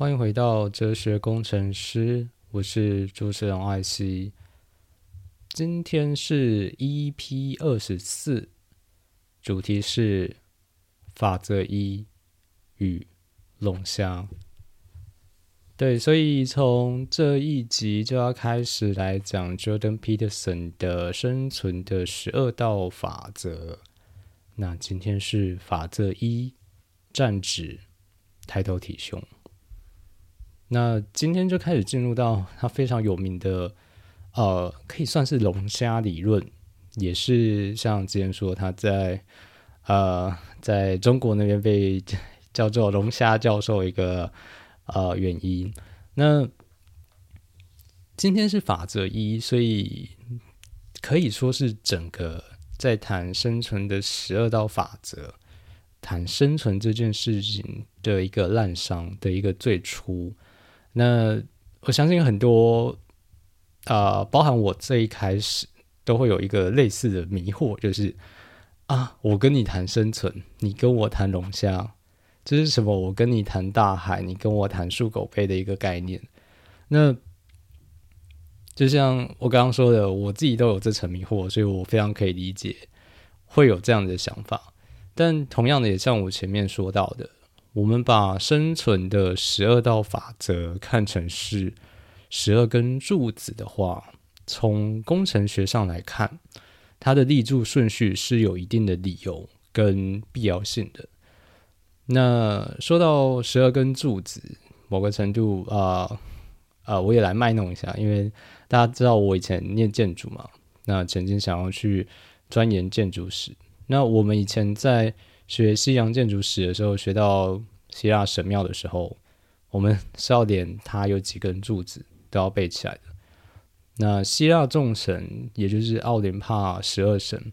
欢迎回到哲学工程师，我是主持人艾希。今天是 EP 二十四，主题是法则一与龙虾。对，所以从这一集就要开始来讲 Jordan Peterson 的生存的十二道法则。那今天是法则一，站直，抬头挺胸。那今天就开始进入到他非常有名的，呃，可以算是龙虾理论，也是像之前说他在呃在中国那边被叫做龙虾教授一个呃原因。那今天是法则一，所以可以说是整个。在谈生存的十二道法则，谈生存这件事情的一个滥觞的一个最初。那我相信很多啊，包含我这一开始都会有一个类似的迷惑，就是啊，我跟你谈生存，你跟我谈龙虾，这是什么？我跟你谈大海，你跟我谈树狗背的一个概念。那就像我刚刚说的，我自己都有这层迷惑，所以我非常可以理解会有这样的想法。但同样的，也像我前面说到的，我们把生存的十二道法则看成是十二根柱子的话，从工程学上来看，它的立柱顺序是有一定的理由跟必要性的。那说到十二根柱子，某个程度啊啊，我也来卖弄一下，因为。大家知道我以前念建筑嘛？那曾经想要去钻研建筑史。那我们以前在学西洋建筑史的时候，学到希腊神庙的时候，我们是要连它有几根柱子都要背起来的。那希腊众神，也就是奥林帕十二神，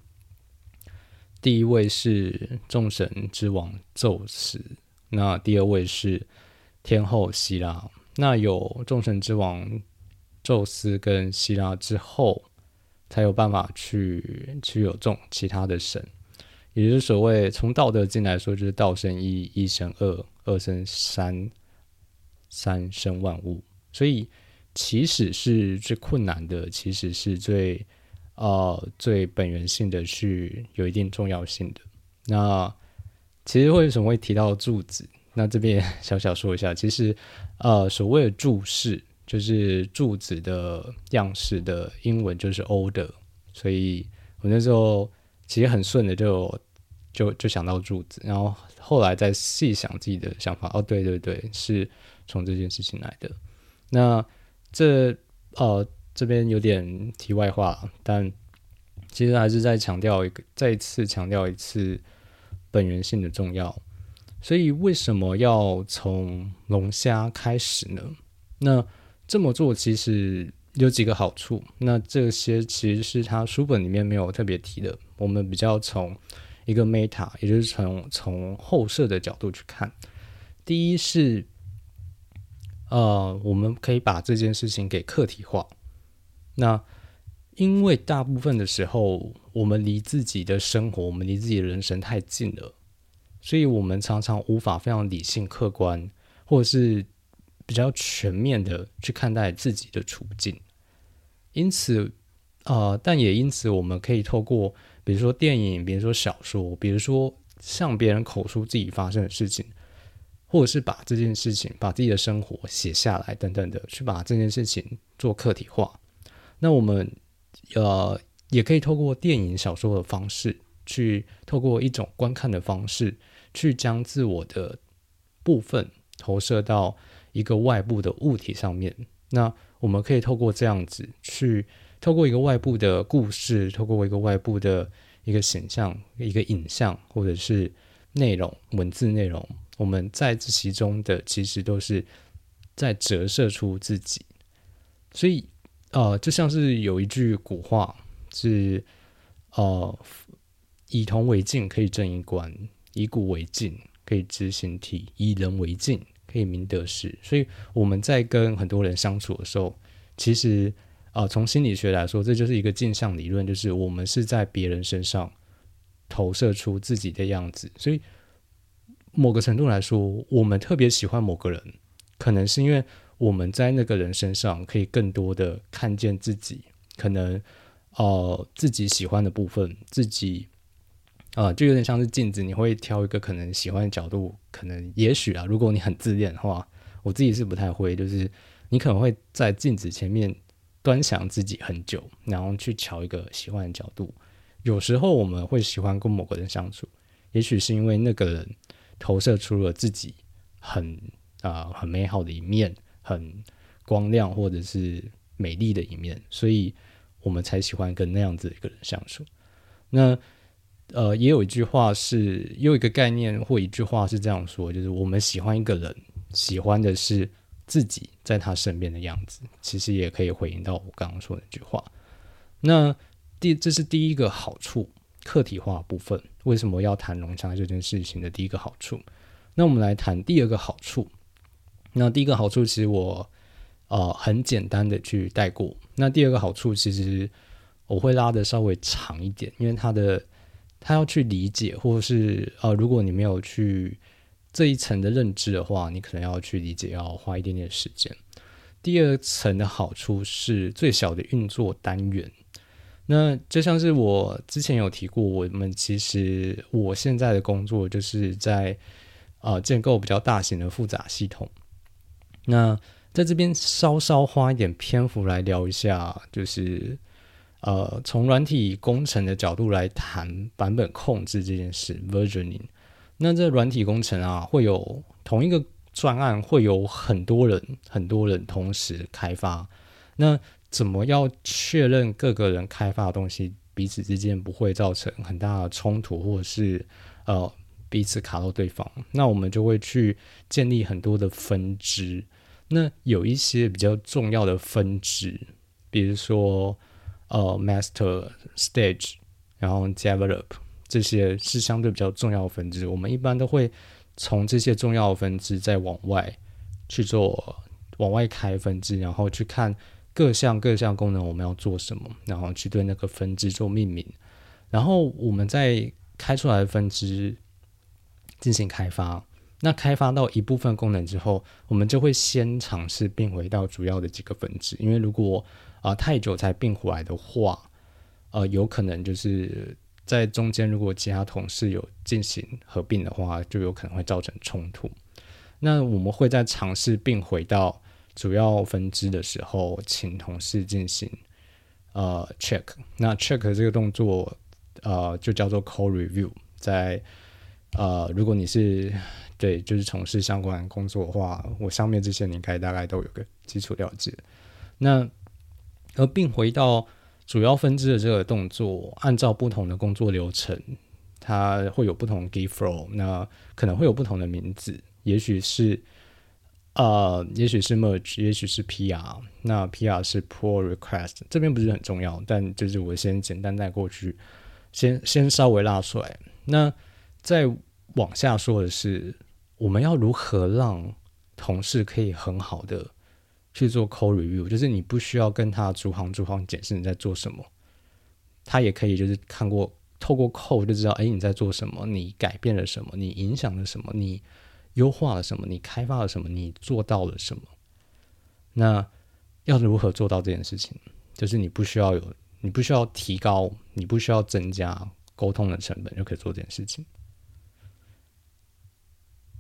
第一位是众神之王宙斯，那第二位是天后希拉。那有众神之王。宙斯跟希拉之后，才有办法去去有众其他的神，也就是所谓从道德经来说，就是道生一，一生二，二生三，三生万物。所以，其实是最困难的，其实是最呃最本源性的，是有一定重要性的。那其实为什么会提到柱子？那这边 小小说一下，其实呃所谓的柱式。就是柱子的样式的英文就是 “older” 所以我那时候其实很顺的就就就想到柱子，然后后来再细想自己的想法，哦，对对对，是从这件事情来的。那这呃这边有点题外话，但其实还是再强调一个，再一次强调一次本源性的重要。所以为什么要从龙虾开始呢？那这么做其实有几个好处，那这些其实是他书本里面没有特别提的。我们比较从一个 meta，也就是从从后设的角度去看。第一是，呃，我们可以把这件事情给客体化。那因为大部分的时候，我们离自己的生活，我们离自己的人生太近了，所以我们常常无法非常理性、客观，或者是。比较全面的去看待自己的处境，因此，呃，但也因此，我们可以透过，比如说电影，比如说小说，比如说向别人口述自己发生的事情，或者是把这件事情、把自己的生活写下来等等的，去把这件事情做客体化。那我们，呃，也可以透过电影、小说的方式，去透过一种观看的方式，去将自我的部分投射到。一个外部的物体上面，那我们可以透过这样子去，透过一个外部的故事，透过一个外部的一个形象、一个影像，或者是内容、文字内容，我们在这其中的其实都是在折射出自己。所以，呃，就像是有一句古话是，呃，以铜为镜可以正衣冠，以古为镜可以知形体，以人为镜。可以明得失，所以我们在跟很多人相处的时候，其实啊，从心理学来说，这就是一个镜像理论，就是我们是在别人身上投射出自己的样子。所以某个程度来说，我们特别喜欢某个人，可能是因为我们在那个人身上可以更多的看见自己，可能呃自己喜欢的部分，自己啊就有点像是镜子，你会挑一个可能喜欢的角度，可能也许啊，如果你很自恋的话，我自己是不太会，就是你可能会在镜子前面端详自己很久，然后去瞧一个喜欢的角度。有时候我们会喜欢跟某个人相处，也许是因为那个人投射出了自己很啊很美好的一面，很光亮或者是美丽的一面，所以我们才喜欢跟那样子的一个人相处。那呃，也有一句话是，有一个概念或一句话是这样说，就是我们喜欢一个人，喜欢的是自己在他身边的样子。其实也可以回应到我刚刚说的那句话。那第，这是第一个好处，客体化部分。为什么要谈龙虾这件事情的第一个好处？那我们来谈第二个好处。那第一个好处其实我呃很简单的去带过。那第二个好处其实我会拉的稍微长一点，因为他的他要去理解，或者是呃如果你没有去这一层的认知的话，你可能要去理解，要花一点点时间。第二层的好处是最小的运作单元。那就像是我之前有提过，我们其实我现在的工作就是在啊建构比较大型的复杂系统。那在这边稍稍花一点篇幅来聊一下，就是呃从软体工程的角度来谈版本控制这件事 （versioning）。那这软体工程啊，会有同一个专案会有很多人很多人同时开发。那怎么要确认各个人开发的东西彼此之间不会造成很大的冲突，或者是呃彼此卡到对方？那我们就会去建立很多的分支。那有一些比较重要的分支，比如说呃 master stage，然后 develop 这些是相对比较重要的分支。我们一般都会从这些重要的分支再往外去做往外开分支，然后去看。各项各项功能我们要做什么，然后去对那个分支做命名，然后我们再开出来的分支进行开发。那开发到一部分功能之后，我们就会先尝试并回到主要的几个分支，因为如果啊太久才并回来的话，呃，有可能就是在中间如果其他同事有进行合并的话，就有可能会造成冲突。那我们会在尝试并回到。主要分支的时候，请同事进行呃 check。那 check 这个动作，呃，就叫做 code review。在呃，如果你是对就是从事相关工作的话，我上面这些你应该大概都有个基础了解。那而并回到主要分支的这个动作，按照不同的工作流程，它会有不同 give flow，那可能会有不同的名字，也许是。呃，也许是 merge，也许是 PR。那 PR 是 pull request，这边不是很重要，但就是我先简单带过去，先先稍微拉出来。那再往下说的是，我们要如何让同事可以很好的去做 code review，就是你不需要跟他逐行逐行解释你在做什么，他也可以就是看过透过 code 就知道，哎，你在做什么，你改变了什么，你影响了什么，你。优化了什么？你开发了什么？你做到了什么？那要如何做到这件事情？就是你不需要有，你不需要提高，你不需要增加沟通的成本，就可以做这件事情。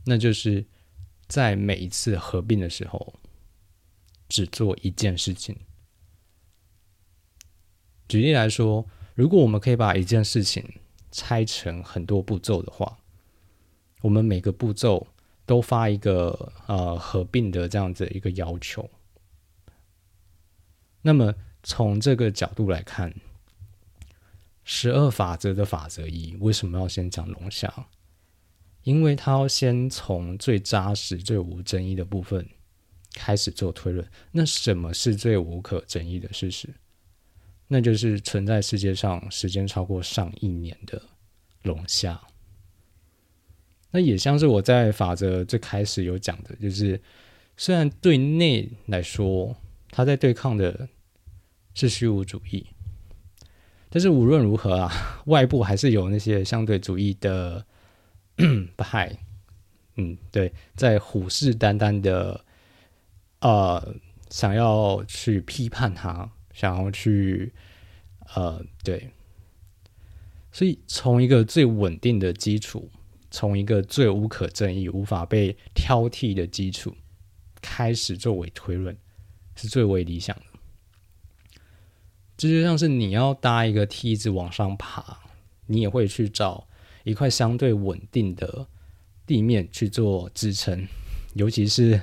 那就是在每一次合并的时候，只做一件事情。举例来说，如果我们可以把一件事情拆成很多步骤的话，我们每个步骤。都发一个呃合并的这样子一个要求。那么从这个角度来看，十二法则的法则一为什么要先讲龙虾？因为它要先从最扎实、最无争议的部分开始做推论。那什么是最无可争议的事实？那就是存在世界上时间超过上亿年的龙虾。那也像是我在法则最开始有讲的，就是虽然对内来说，他在对抗的是虚无主义，但是无论如何啊，外部还是有那些相对主义的 派，嗯，对，在虎视眈眈的呃想要去批判它，想要去呃对，所以从一个最稳定的基础，从一个最无可争议、无法被挑剔的基础开始作为推论，是最为理想的。这就像是你要搭一个梯子往上爬，你也会去找一块相对稳定的地面去做支撑，尤其是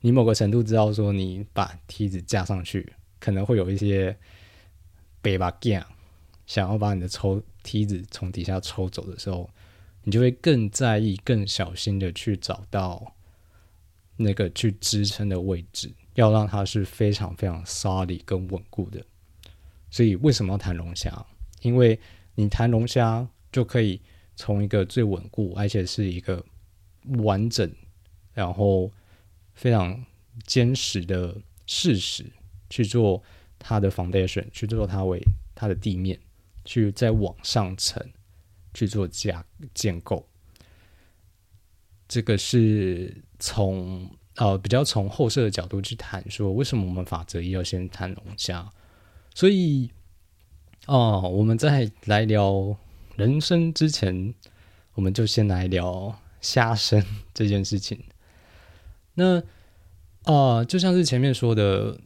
你某个程度知道说你把梯子架上去，可能会有一些背把架，想要把你的抽梯子从底下抽走的时候，你就会更在意、更小心的去找到那个去支撑的位置，要让它是非常非常 solid 跟稳固的。所以为什么要谈龙虾？因为你谈龙虾就可以从一个最稳固，而且是一个完整，然后非常坚实的事实去做它的 foundation，去做它为它的地面，去再往上层去做架建构。这个是从呃比较从后设的角度去谈，说为什么我们法则一要先谈龙虾。所以，哦，我们在来聊人生之前，我们就先来聊虾生这件事情。那，啊，就像是前面说的，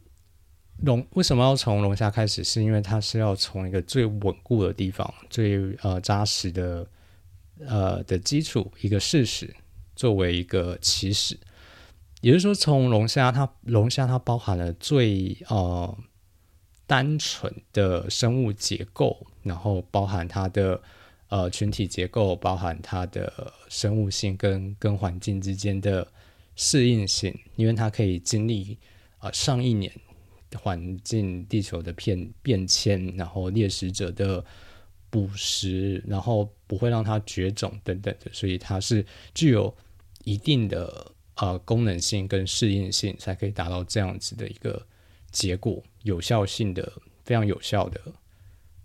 龙为什么要从龙虾开始？是因为它是要从一个最稳固的地方、最呃扎实的呃的基础一个事实作为一个起始。也就是说，从龙虾，它龙虾它包含了最呃。单纯的生物结构，然后包含它的呃群体结构，包含它的生物性跟跟环境之间的适应性，因为它可以经历啊上亿年环境地球的变变迁，然后猎食者的捕食，然后不会让它绝种等等的，所以它是具有一定的呃功能性跟适应性，才可以达到这样子的一个。结果有效性的非常有效的，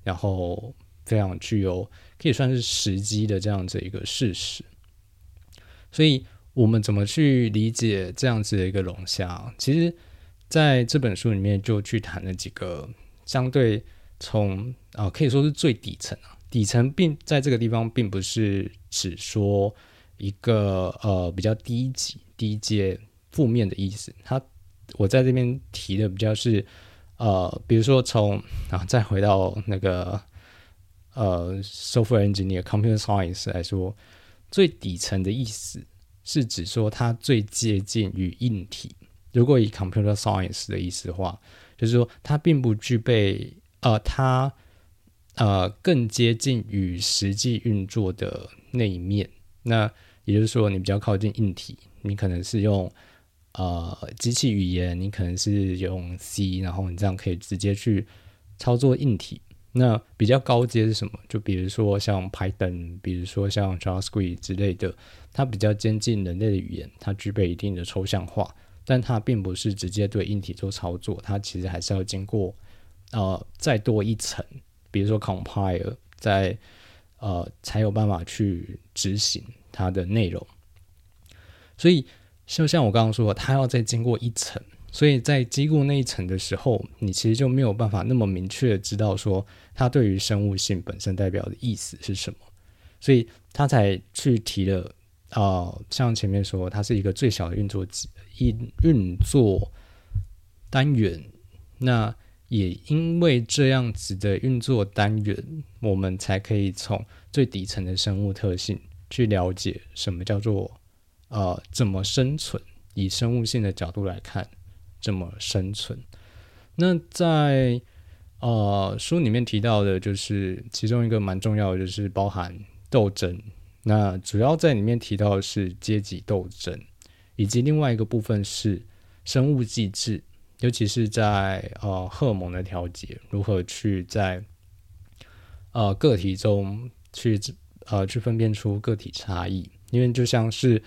然后非常具有可以算是时机的这样子一个事实。所以，我们怎么去理解这样子的一个龙虾？其实，在这本书里面就去谈了几个相对从啊，可以说是最底层啊，底层并在这个地方并不是只说一个呃比较低级、低阶、负面的意思，它。我在这边提的比较是，呃，比如说从啊，再回到那个呃，software engineer computer science 来说，最底层的意思是指说它最接近于硬体。如果以 computer science 的意思的话，就是说它并不具备呃，它呃更接近于实际运作的那一面。那也就是说，你比较靠近硬体，你可能是用。呃，机器语言你可能是用 C，然后你这样可以直接去操作硬体。那比较高阶是什么？就比如说像 Python，比如说像 JavaScript 之类的，它比较接近人类的语言，它具备一定的抽象化，但它并不是直接对硬体做操作，它其实还是要经过呃再多一层，比如说 Compile，在呃才有办法去执行它的内容。所以。就像我刚刚说，它要再经过一层，所以在经过那一层的时候，你其实就没有办法那么明确的知道说它对于生物性本身代表的意思是什么，所以他才去提了啊，像前面说，它是一个最小的运作机运运作单元。那也因为这样子的运作单元，我们才可以从最底层的生物特性去了解什么叫做。呃，怎么生存？以生物性的角度来看，怎么生存？那在呃书里面提到的，就是其中一个蛮重要的，就是包含斗争。那主要在里面提到的是阶级斗争，以及另外一个部分是生物机制，尤其是在呃荷尔蒙的调节，如何去在呃个体中去呃去分辨出个体差异，因为就像是。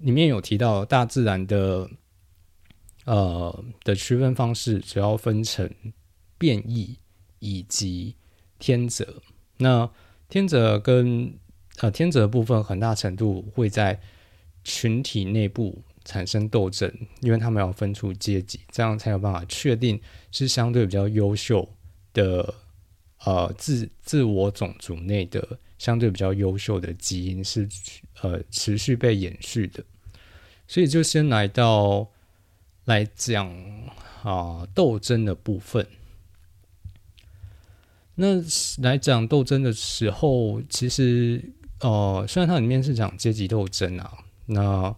里面有提到大自然的，呃的区分方式，主要分成变异以及天择。那天择跟呃天择部分很大程度会在群体内部产生斗争，因为他们要分出阶级，这样才有办法确定是相对比较优秀的呃自自我种族内的相对比较优秀的基因是呃持续被延续的。所以就先来到来讲啊斗争的部分。那来讲斗争的时候，其实呃虽然它里面是讲阶级斗争啊，那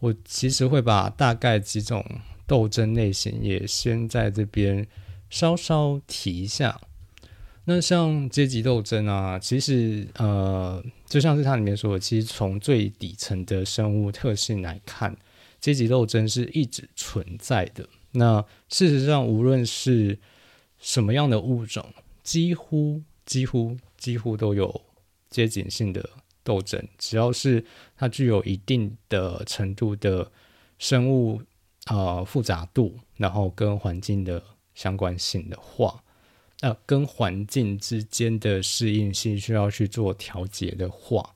我其实会把大概几种斗争类型也先在这边稍稍提一下。那像阶级斗争啊，其实呃，就像是它里面说的，其实从最底层的生物特性来看，阶级斗争是一直存在的。那事实上，无论是什么样的物种，几乎几乎几乎都有阶级性的斗争，只要是它具有一定的程度的生物啊复杂度，然后跟环境的相关性的话。呃，跟环境之间的适应性需要去做调节的话，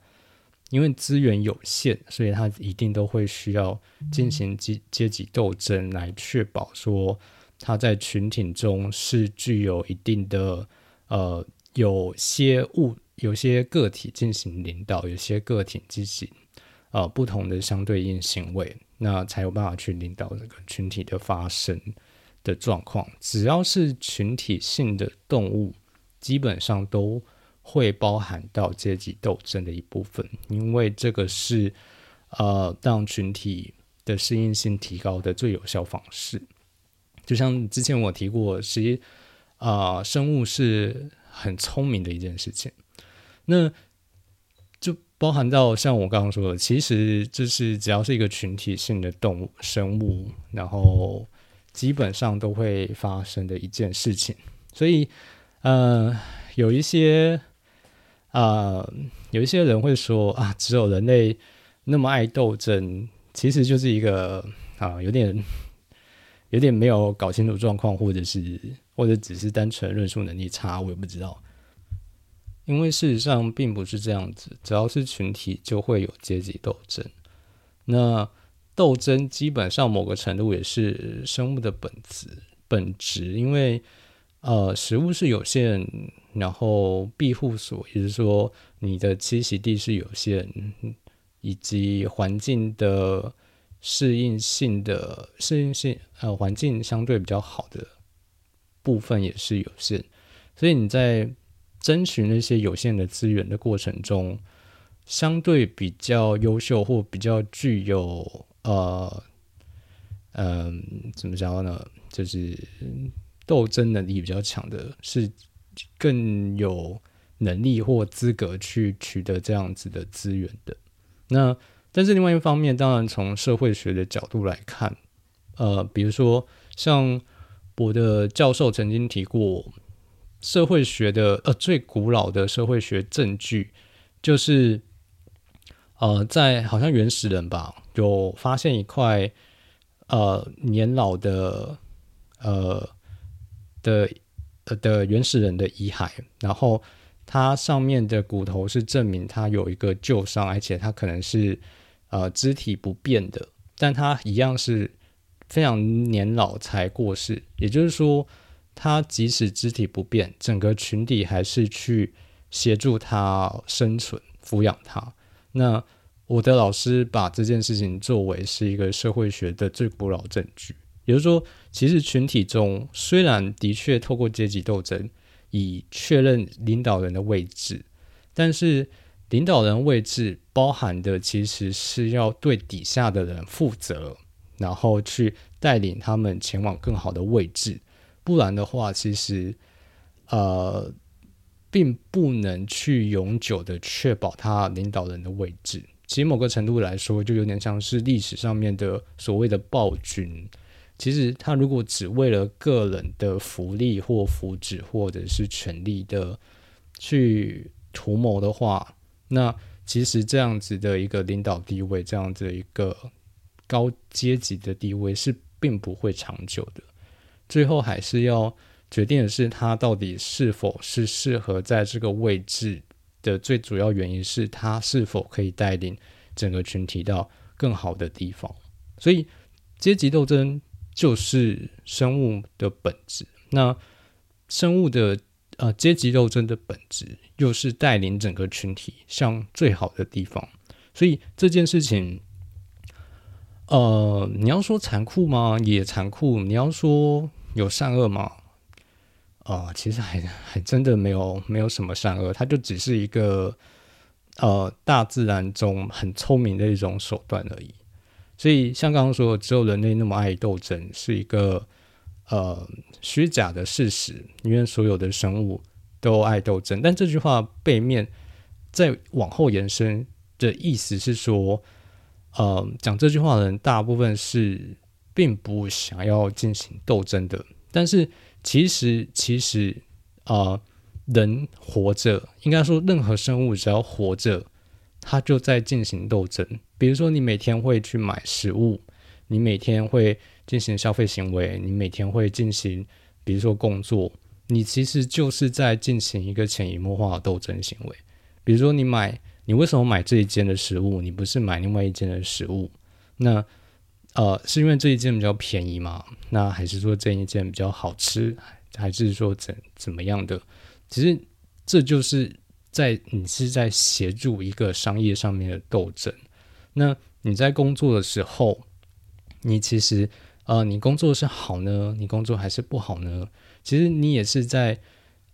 因为资源有限，所以它一定都会需要进行阶阶级斗争，来确保说它在群体中是具有一定的呃，有些物有些个体进行领导，有些个体进行呃不同的相对应行为，那才有办法去领导这个群体的发生。的状况，只要是群体性的动物，基本上都会包含到阶级斗争的一部分，因为这个是呃让群体的适应性提高的最有效方式。就像之前我提过，其实啊，生物是很聪明的一件事情，那就包含到像我刚刚说的，其实就是只要是一个群体性的动物生物，然后。基本上都会发生的一件事情，所以，呃，有一些，啊，有一些人会说啊，只有人类那么爱斗争，其实就是一个啊，有点，有点没有搞清楚状况，或者是，或者只是单纯论述能力差，我也不知道。因为事实上并不是这样子，只要是群体就会有阶级斗争。那。斗争基本上某个程度也是生物的本质本质，因为呃食物是有限，然后庇护所，也就是说你的栖息地是有限，以及环境的适应性的适应性呃环境相对比较好的部分也是有限，所以你在争取那些有限的资源的过程中，相对比较优秀或比较具有。呃，嗯，怎么讲呢？就是斗争能力比较强的，是更有能力或资格去取得这样子的资源的。那但是另外一方面，当然从社会学的角度来看，呃，比如说像我的教授曾经提过，社会学的呃最古老的社会学证据就是。呃，在好像原始人吧，有发现一块呃年老的呃的呃的原始人的遗骸，然后它上面的骨头是证明他有一个旧伤，而且他可能是呃肢体不变的，但他一样是非常年老才过世。也就是说，他即使肢体不变，整个群体还是去协助他生存、抚养他。那我的老师把这件事情作为是一个社会学的最古老证据，也就是说，其实群体中虽然的确透过阶级斗争以确认领导人的位置，但是领导人位置包含的其实是要对底下的人负责，然后去带领他们前往更好的位置，不然的话，其实呃。并不能去永久的确保他领导人的位置。其实某个程度来说，就有点像是历史上面的所谓的暴君。其实他如果只为了个人的福利或福祉，或者是权力的去图谋的话，那其实这样子的一个领导地位，这样子一个高阶级的地位是并不会长久的。最后还是要。决定的是他到底是否是适合在这个位置的最主要原因是他是否可以带领整个群体到更好的地方。所以阶级斗争就是生物的本质。那生物的呃阶级斗争的本质，又是带领整个群体向最好的地方。所以这件事情，呃，你要说残酷吗？也残酷。你要说有善恶吗？啊，其实还还真的没有没有什么善恶，它就只是一个呃大自然中很聪明的一种手段而已。所以像刚刚说，只有人类那么爱斗争，是一个呃虚假的事实，因为所有的生物都爱斗争。但这句话背面再往后延伸的意思是说，呃，讲这句话的人大部分是并不想要进行斗争的，但是。其实，其实，啊，人活着，应该说，任何生物只要活着，它就在进行斗争。比如说，你每天会去买食物，你每天会进行消费行为，你每天会进行，比如说工作，你其实就是在进行一个潜移默化的斗争行为。比如说，你买，你为什么买这一件的食物，你不是买另外一件的食物？那呃，是因为这一件比较便宜吗？那还是说这一件比较好吃，还是说怎怎么样的？其实这就是在你是在协助一个商业上面的斗争。那你在工作的时候，你其实呃，你工作是好呢，你工作还是不好呢？其实你也是在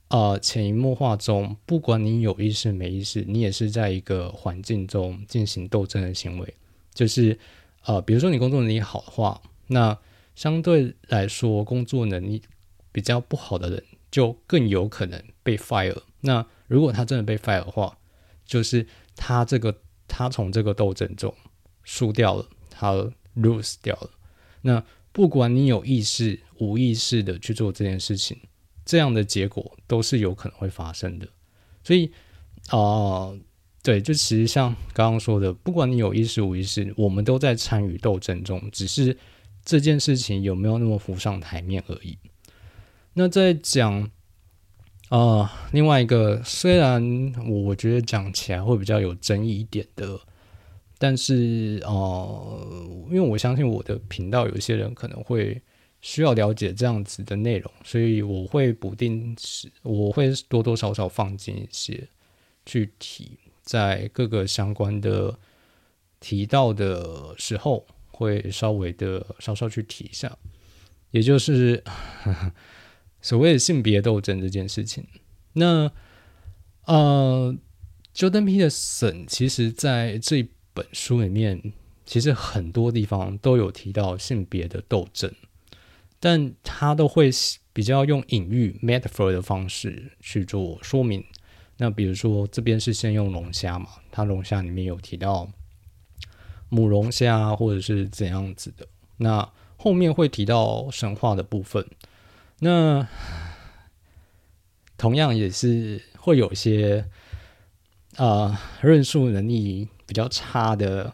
呃潜移默化中，不管你有意识没意识，你也是在一个环境中进行斗争的行为，就是。呃，比如说你工作能力好的话，那相对来说工作能力比较不好的人就更有可能被 fire。那如果他真的被 fire 的话，就是他这个他从这个斗争中输掉了，他 lose 掉了。那不管你有意识无意识的去做这件事情，这样的结果都是有可能会发生的。所以啊。对，就其实像刚刚说的，不管你有意识无意识，我们都在参与斗争中，只是这件事情有没有那么浮上台面而已。那在讲啊，另外一个，虽然我觉得讲起来会比较有争议一点的，但是呃，因为我相信我的频道有些人可能会需要了解这样子的内容，所以我会不定时，我会多多少少放进一些去提。在各个相关的提到的时候，会稍微的稍稍去提一下，也就是 所谓的性别斗争这件事情。那呃，Jordan Peterson 其实在这本书里面，其实很多地方都有提到性别的斗争，但他都会比较用隐喻 （metaphor） 的方式去做说明。那比如说，这边是先用龙虾嘛，它龙虾里面有提到母龙虾或者是怎样子的。那后面会提到神话的部分，那同样也是会有一些啊论述能力比较差的，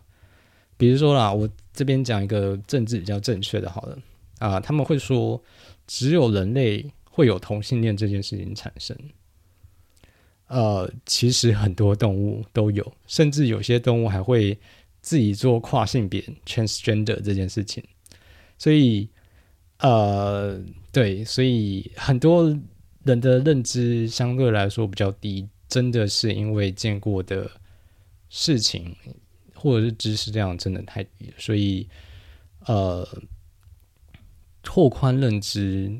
比如说啦，我这边讲一个政治比较正确的，好了啊，他们会说只有人类会有同性恋这件事情产生。呃，其实很多动物都有，甚至有些动物还会自己做跨性别 （transgender） 这件事情。所以，呃，对，所以很多人的认知相对来说比较低，真的是因为见过的事情或者是知识量真的太低，所以，呃，拓宽认知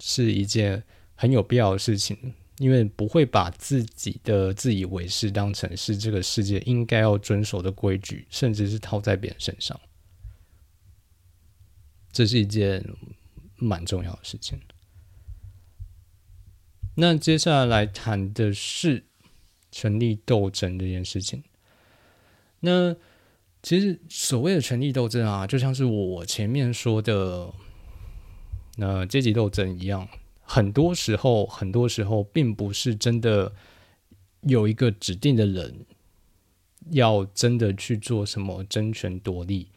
是一件很有必要的事情。因为不会把自己的自以为是当成是这个世界应该要遵守的规矩，甚至是套在别人身上，这是一件蛮重要的事情。那接下来谈的是权力斗争这件事情。那其实所谓的权力斗争啊，就像是我前面说的那阶级斗争一样。很多时候，很多时候并不是真的有一个指定的人要真的去做什么争权夺利。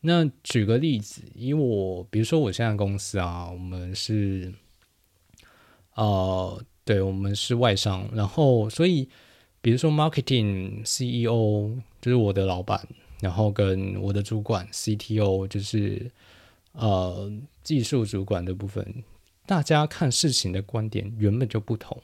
那举个例子，以我比如说我现在公司啊，我们是，呃，对我们是外商，然后所以比如说 marketing CEO 就是我的老板，然后跟我的主管 CTO 就是呃技术主管的部分，大家看事情的观点原本就不同。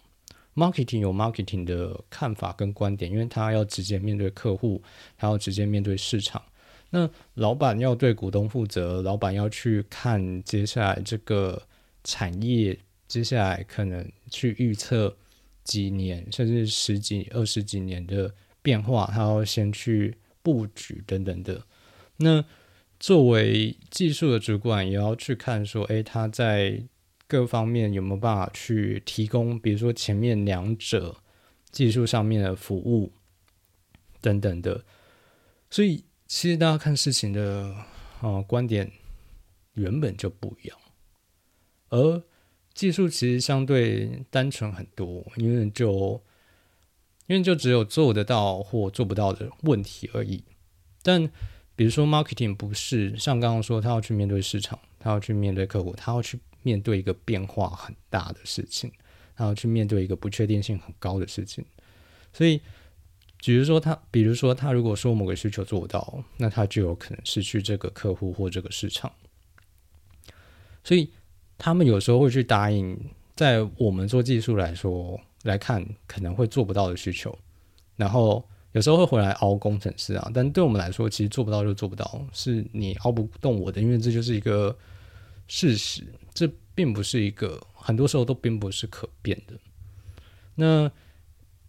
Marketing 有 Marketing 的看法跟观点，因为他要直接面对客户，他要直接面对市场。那老板要对股东负责，老板要去看接下来这个产业，接下来可能去预测几年甚至十几、二十几年的变化，他要先去布局等等的。那作为技术的主管，也要去看说，诶，他在各方面有没有办法去提供，比如说前面两者技术上面的服务等等的。所以，其实大家看事情的啊观点原本就不一样，而技术其实相对单纯很多，因为就因为就只有做得到或做不到的问题而已。但比如说 marketing 不是像刚刚说，他要去面对市场，他要去面对客户，他要去。面对一个变化很大的事情，然后去面对一个不确定性很高的事情，所以，比如说他，比如说他如果说某个需求做不到，那他就有可能失去这个客户或这个市场。所以，他们有时候会去答应，在我们做技术来说来看，可能会做不到的需求，然后有时候会回来熬工程师啊。但对我们来说，其实做不到就做不到，是你熬不动我的，因为这就是一个。事实，这并不是一个，很多时候都并不是可变的。那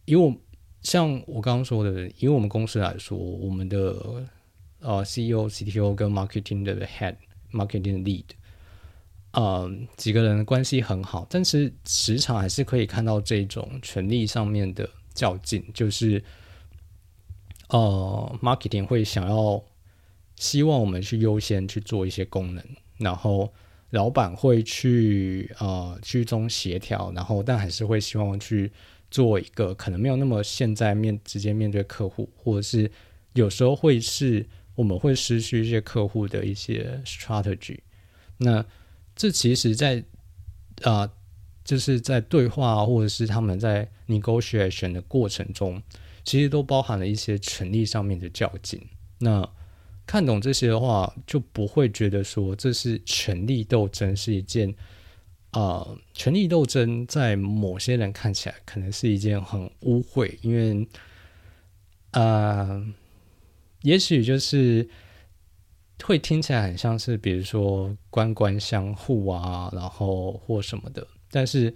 以我像我刚刚说的，以我们公司来说，我们的呃 CEO、CTO 跟 Marketing 的 Head、Marketing 的 Lead，呃几个人关系很好，但是时常还是可以看到这种权力上面的较劲，就是呃 Marketing 会想要希望我们去优先去做一些功能，然后。老板会去呃居中协调，然后但还是会希望去做一个可能没有那么现在面直接面对客户，或者是有时候会是我们会失去一些客户的一些 strategy。那这其实，在啊就是在对话或者是他们在 negotiation 的过程中，其实都包含了一些权力上面的较劲。那看懂这些的话，就不会觉得说这是权力斗争是一件，啊，权力斗争在某些人看起来可能是一件很污秽，因为，呃，也许就是会听起来很像是，比如说官官相护啊，然后或什么的，但是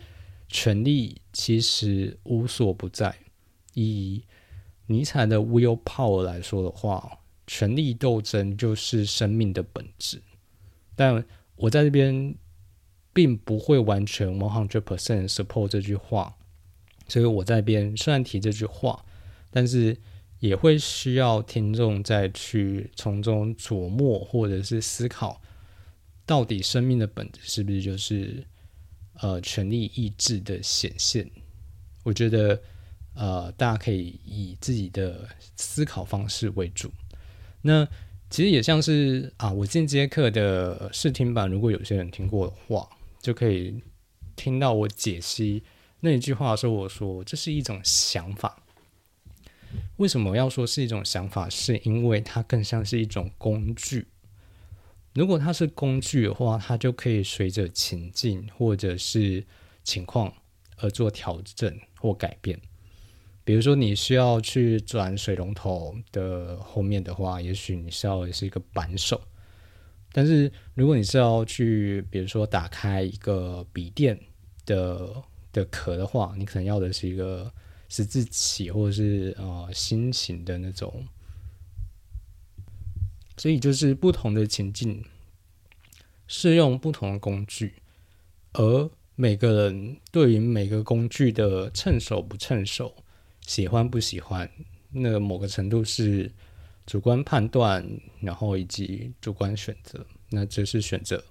权力其实无所不在。以尼采的 will power 来说的话。权力斗争就是生命的本质，但我在这边并不会完全 one hundred percent support 这句话，所以我在边虽然提这句话，但是也会需要听众再去从中琢磨或者是思考，到底生命的本质是不是就是呃权力意志的显现？我觉得呃大家可以以自己的思考方式为主。那其实也像是啊，我进阶课的试听版，如果有些人听过的话，就可以听到我解析那一句话说：“我说这是一种想法。为什么要说是一种想法？是因为它更像是一种工具。如果它是工具的话，它就可以随着情境或者是情况而做调整或改变。”比如说，你需要去转水龙头的后面的话，也许你需要的是一个扳手；但是如果你是要去，比如说打开一个笔电的的壳的话，你可能要的是一个十字起或者是呃心形的那种。所以就是不同的情境适用不同的工具，而每个人对于每个工具的趁手不趁手。喜欢不喜欢，那某个程度是主观判断，然后以及主观选择。那这是选择，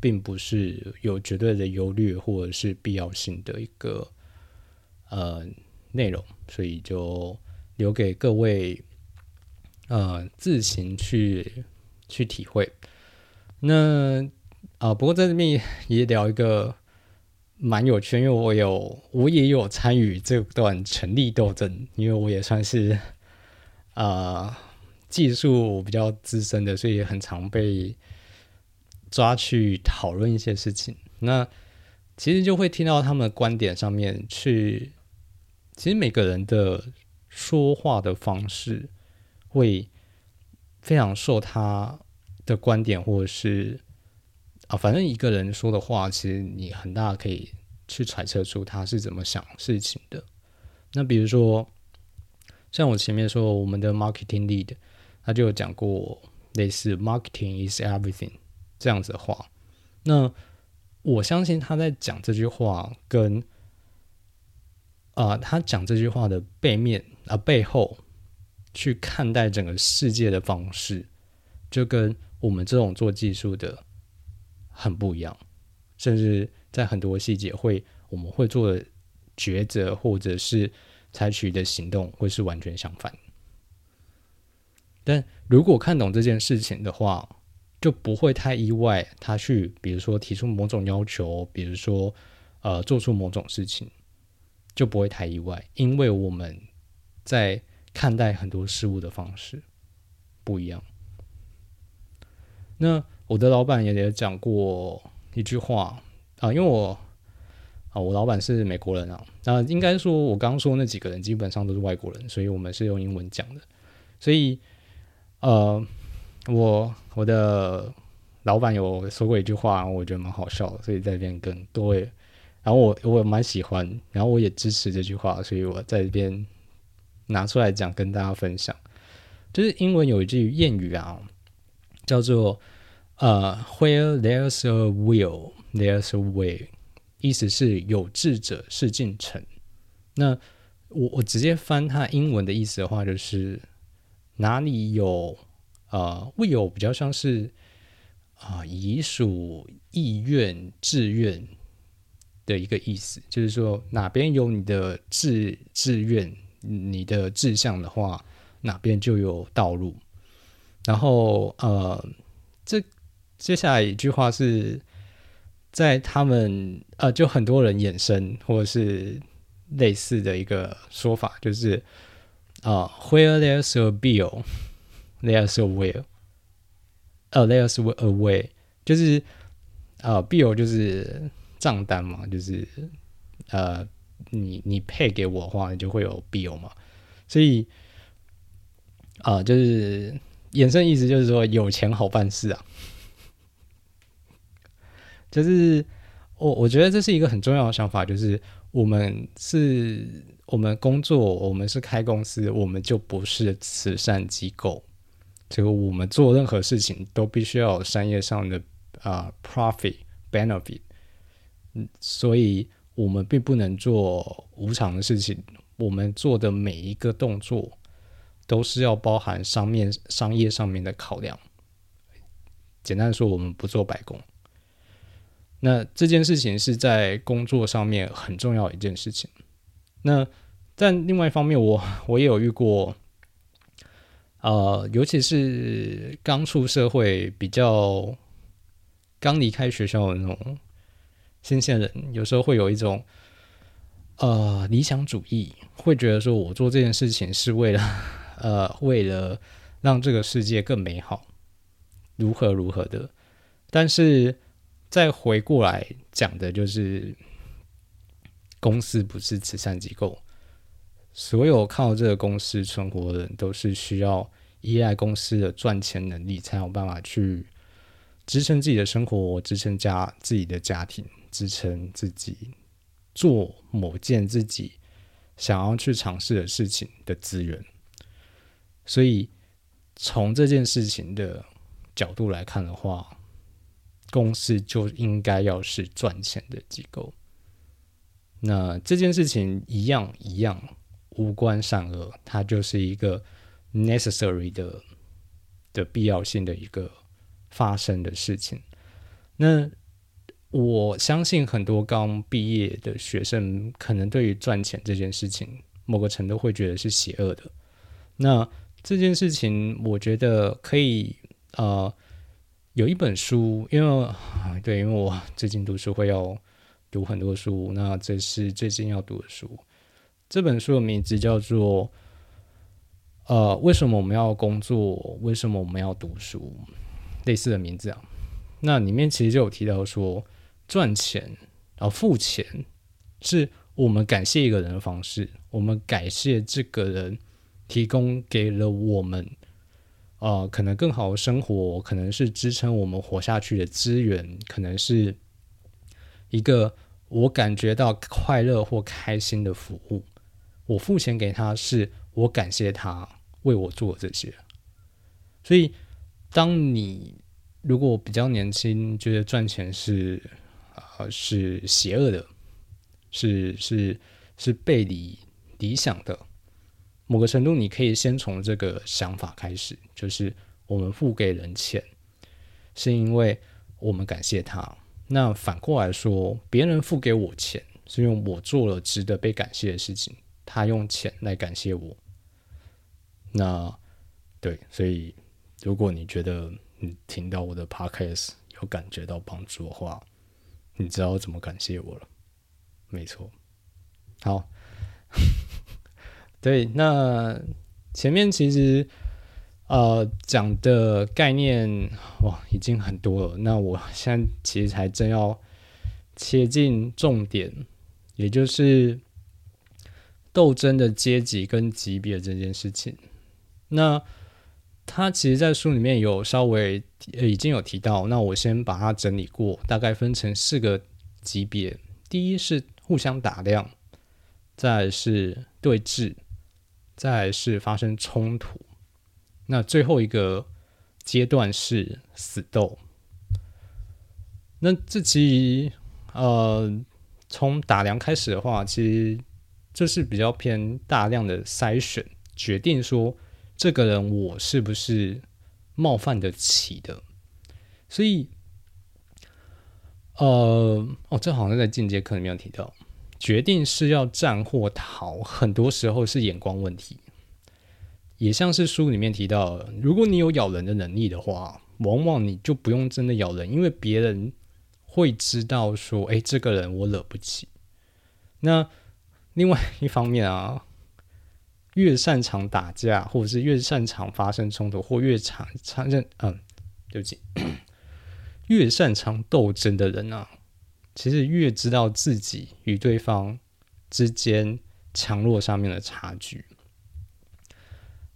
并不是有绝对的优劣或者是必要性的一个呃内容，所以就留给各位呃自行去去体会。那啊，不过在这边也聊一个。蛮有趣，因为我有我也有参与这段权力斗争，因为我也算是，呃，技术比较资深的，所以也很常被抓去讨论一些事情。那其实就会听到他们的观点上面去，其实每个人的说话的方式会非常受他的观点，或者是啊，反正一个人说的话，其实你很大可以去揣测出他是怎么想事情的。那比如说，像我前面说，我们的 marketing lead，他就有讲过类似 “marketing is everything” 这样子的话。那我相信他在讲这句话，跟啊，他讲这句话的背面啊背后，去看待整个世界的方式，就跟我们这种做技术的很不一样，甚至在很多细节会，我们会做的。抉择或者是采取的行动会是完全相反。但如果看懂这件事情的话，就不会太意外。他去，比如说提出某种要求，比如说呃做出某种事情，就不会太意外，因为我们在看待很多事物的方式不一样。那我的老板也也讲过一句话啊，因为我。啊，我老板是美国人啊，那应该说，我刚刚说那几个人基本上都是外国人，所以我们是用英文讲的。所以，呃，我我的老板有说过一句话，我觉得蛮好笑的，所以在这边跟各位，然后我我蛮喜欢，然后我也支持这句话，所以我在这边拿出来讲，跟大家分享。就是英文有一句谚语啊，叫做呃，Where there's a will, there's a way。意思是有志者事竟成。那我我直接翻它英文的意思的话，就是哪里有呃未有比较像是啊遗属意愿志愿的一个意思，就是说哪边有你的志志愿，你的志向的话，哪边就有道路。然后呃，这接下来一句话是。在他们呃，就很多人衍生或者是类似的一个说法，就是啊，Where there's a bill, there's a will. 呃，there's a way，就是呃，bill 就是账单嘛，就是呃，你你配给我的话，你就会有 bill 嘛。所以啊，就是衍生意思就是说，有钱好办事啊。就是我我觉得这是一个很重要的想法，就是我们是我们工作，我们是开公司，我们就不是慈善机构。这个我们做任何事情都必须要有商业上的啊 profit benefit，嗯，所以我们并不能做无偿的事情。我们做的每一个动作都是要包含商面商业上面的考量。简单说，我们不做白工。那这件事情是在工作上面很重要一件事情。那但另外一方面，我我也有遇过，呃，尤其是刚出社会、比较刚离开学校的那种新鲜人，有时候会有一种呃理想主义，会觉得说我做这件事情是为了呃为了让这个世界更美好，如何如何的，但是。再回过来讲的就是，公司不是慈善机构，所有靠这个公司存活的人都是需要依赖公司的赚钱能力，才有办法去支撑自己的生活，支撑家自己的家庭，支撑自己做某件自己想要去尝试的事情的资源。所以，从这件事情的角度来看的话，公司就应该要是赚钱的机构，那这件事情一样一样无关善恶，它就是一个 necessary 的的必要性的一个发生的事情。那我相信很多刚毕业的学生，可能对于赚钱这件事情，某个程度会觉得是邪恶的。那这件事情，我觉得可以呃。有一本书，因为对，因为我最近读书会要读很多书，那这是最近要读的书。这本书的名字叫做《呃，为什么我们要工作？为什么我们要读书？类似的名字啊，那里面其实就有提到说，赚钱然后付钱是我们感谢一个人的方式，我们感谢这个人提供给了我们，呃，可能更好的生活，可能是支撑我们活下去的资源，可能是一个我感觉到快乐或开心的服务。我付钱给他，是我感谢他为我做这些。所以，当你如果比较年轻，觉得赚钱是啊是邪恶的，是是是背离理想的，某个程度，你可以先从这个想法开始，就是我们付给人钱，是因为我们感谢他。那反过来说，别人付给我钱，是因为我做了值得被感谢的事情。他用钱来感谢我，那对，所以如果你觉得你听到我的 podcast 有感觉到帮助的话，你知道怎么感谢我了？没错，好，对，那前面其实呃讲的概念哇已经很多了，那我现在其实才真要切进重点，也就是。斗争的阶级跟级别这件事情，那他其实，在书里面有稍微已经有提到。那我先把它整理过，大概分成四个级别：第一是互相打量，再是对峙，再是发生冲突，那最后一个阶段是死斗。那这其实，呃，从打量开始的话，其实。这是比较偏大量的筛选，决定说这个人我是不是冒犯得起的。所以，呃，哦，这好像在进阶课里面有提到，决定是要战或逃，很多时候是眼光问题。也像是书里面提到，如果你有咬人的能力的话，往往你就不用真的咬人，因为别人会知道说，哎，这个人我惹不起。那另外一方面啊，越擅长打架，或者是越擅长发生冲突，或越常常认嗯，对不起，越擅长斗争的人啊，其实越知道自己与对方之间强弱上面的差距。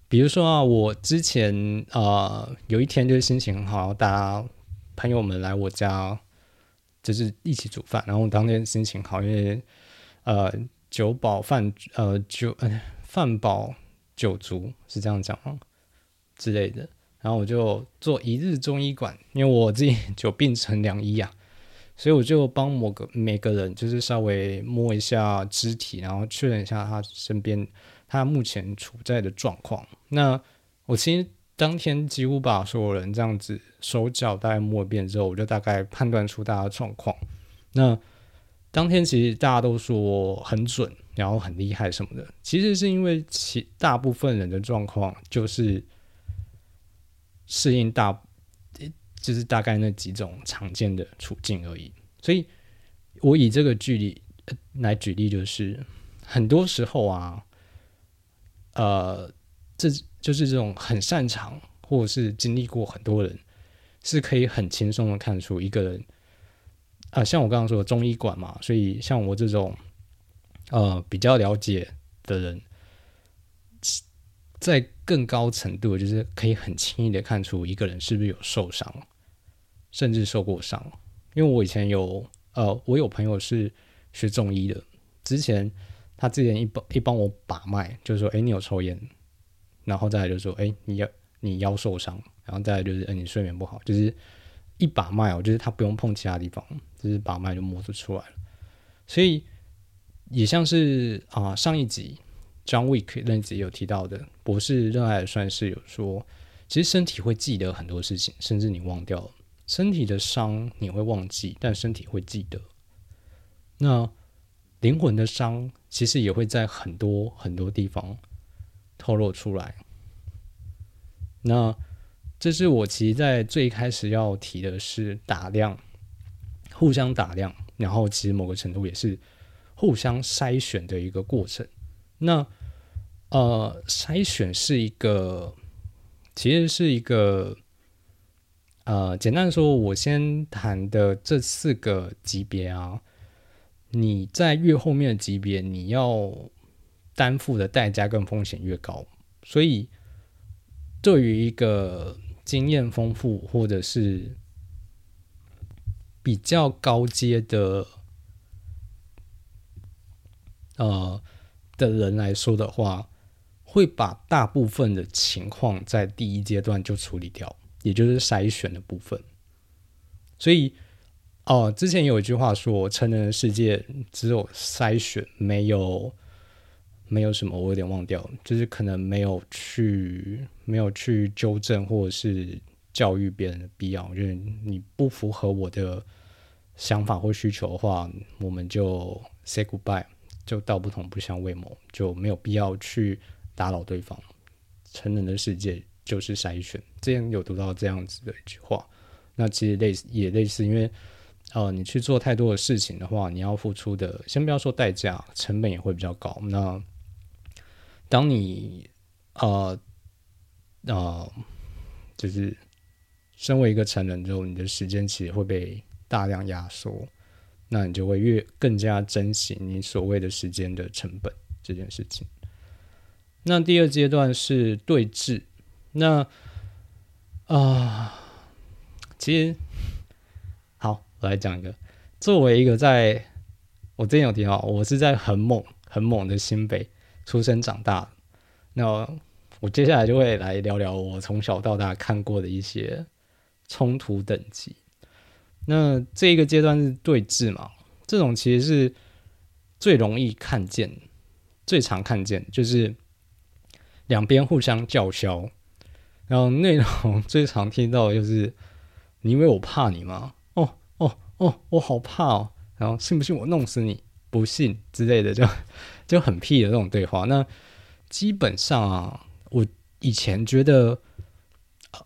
比如说啊，我之前啊有一天就是心情很好，大家朋友们来我家，就是一起煮饭，然后我当天心情好，因为呃。酒饱饭呃酒呃饭饱酒足是这样讲吗？之类的。然后我就做一日中医馆，因为我自己 久病成良医啊，所以我就帮某个每个人就是稍微摸一下肢体，然后确认一下他身边他目前处在的状况。那我其实当天几乎把所有人这样子手脚大概摸一遍之后，我就大概判断出大家的状况。那当天其实大家都说很准，然后很厉害什么的，其实是因为其大部分人的状况就是适应大，就是大概那几种常见的处境而已。所以我以这个距离来举例，就是很多时候啊，呃，这就是这种很擅长或者是经历过很多人，是可以很轻松的看出一个人。啊，像我刚刚说的中医馆嘛，所以像我这种呃比较了解的人，在更高程度就是可以很轻易的看出一个人是不是有受伤，甚至受过伤。因为我以前有呃，我有朋友是学中医的，之前他之前一帮一帮我把脉，就是说，哎，你有抽烟，然后再来就说，哎，你腰你腰受伤，然后再来就是，哎，你睡眠不好，就是。一把脉哦，就是他不用碰其他地方，就是把脉就摸出出来了。所以也像是啊，上一集 John Wick 那集有提到的，博士热爱算是有说，其实身体会记得很多事情，甚至你忘掉了身体的伤你会忘记，但身体会记得。那灵魂的伤其实也会在很多很多地方透露出来。那。这是我其实，在最开始要提的是打量，互相打量，然后其实某个程度也是互相筛选的一个过程。那呃，筛选是一个，其实是一个，呃，简单说，我先谈的这四个级别啊，你在越后面的级别，你要担负的代价跟风险越高，所以对于一个经验丰富或者是比较高阶的，呃的人来说的话。会把大部分的情况在第一阶段就处理掉，也就是筛选的部分。所以，哦，之前有一句话说，成人的世界只有筛选，没有没有什么，我有点忘掉，就是可能没有去没有去纠正或者是教育别人的必要。就是你不符合我的想法或需求的话，我们就 say goodbye，就道不同不相为谋，就没有必要去。打扰对方，成人的世界就是筛选。之前有读到这样子的一句话，那其实类似也类似，因为呃，你去做太多的事情的话，你要付出的，先不要说代价，成本也会比较高。那当你呃呃，就是身为一个成人之后，你的时间其实会被大量压缩，那你就会越更加珍惜你所谓的时间的成本这件事情。那第二阶段是对峙，那啊，其实好，我来讲一个。作为一个在，我之前有提到，我是在很猛、很猛的新北出生长大。那我接下来就会来聊聊我从小到大看过的一些冲突等级。那这一个阶段是对峙嘛？这种其实是最容易看见、最常看见，就是。两边互相叫嚣，然后内容最常听到的就是“你以为我怕你吗？哦哦哦，我好怕哦！然后信不信我弄死你？不信之类的，就就很屁的这种对话。那基本上啊，我以前觉得，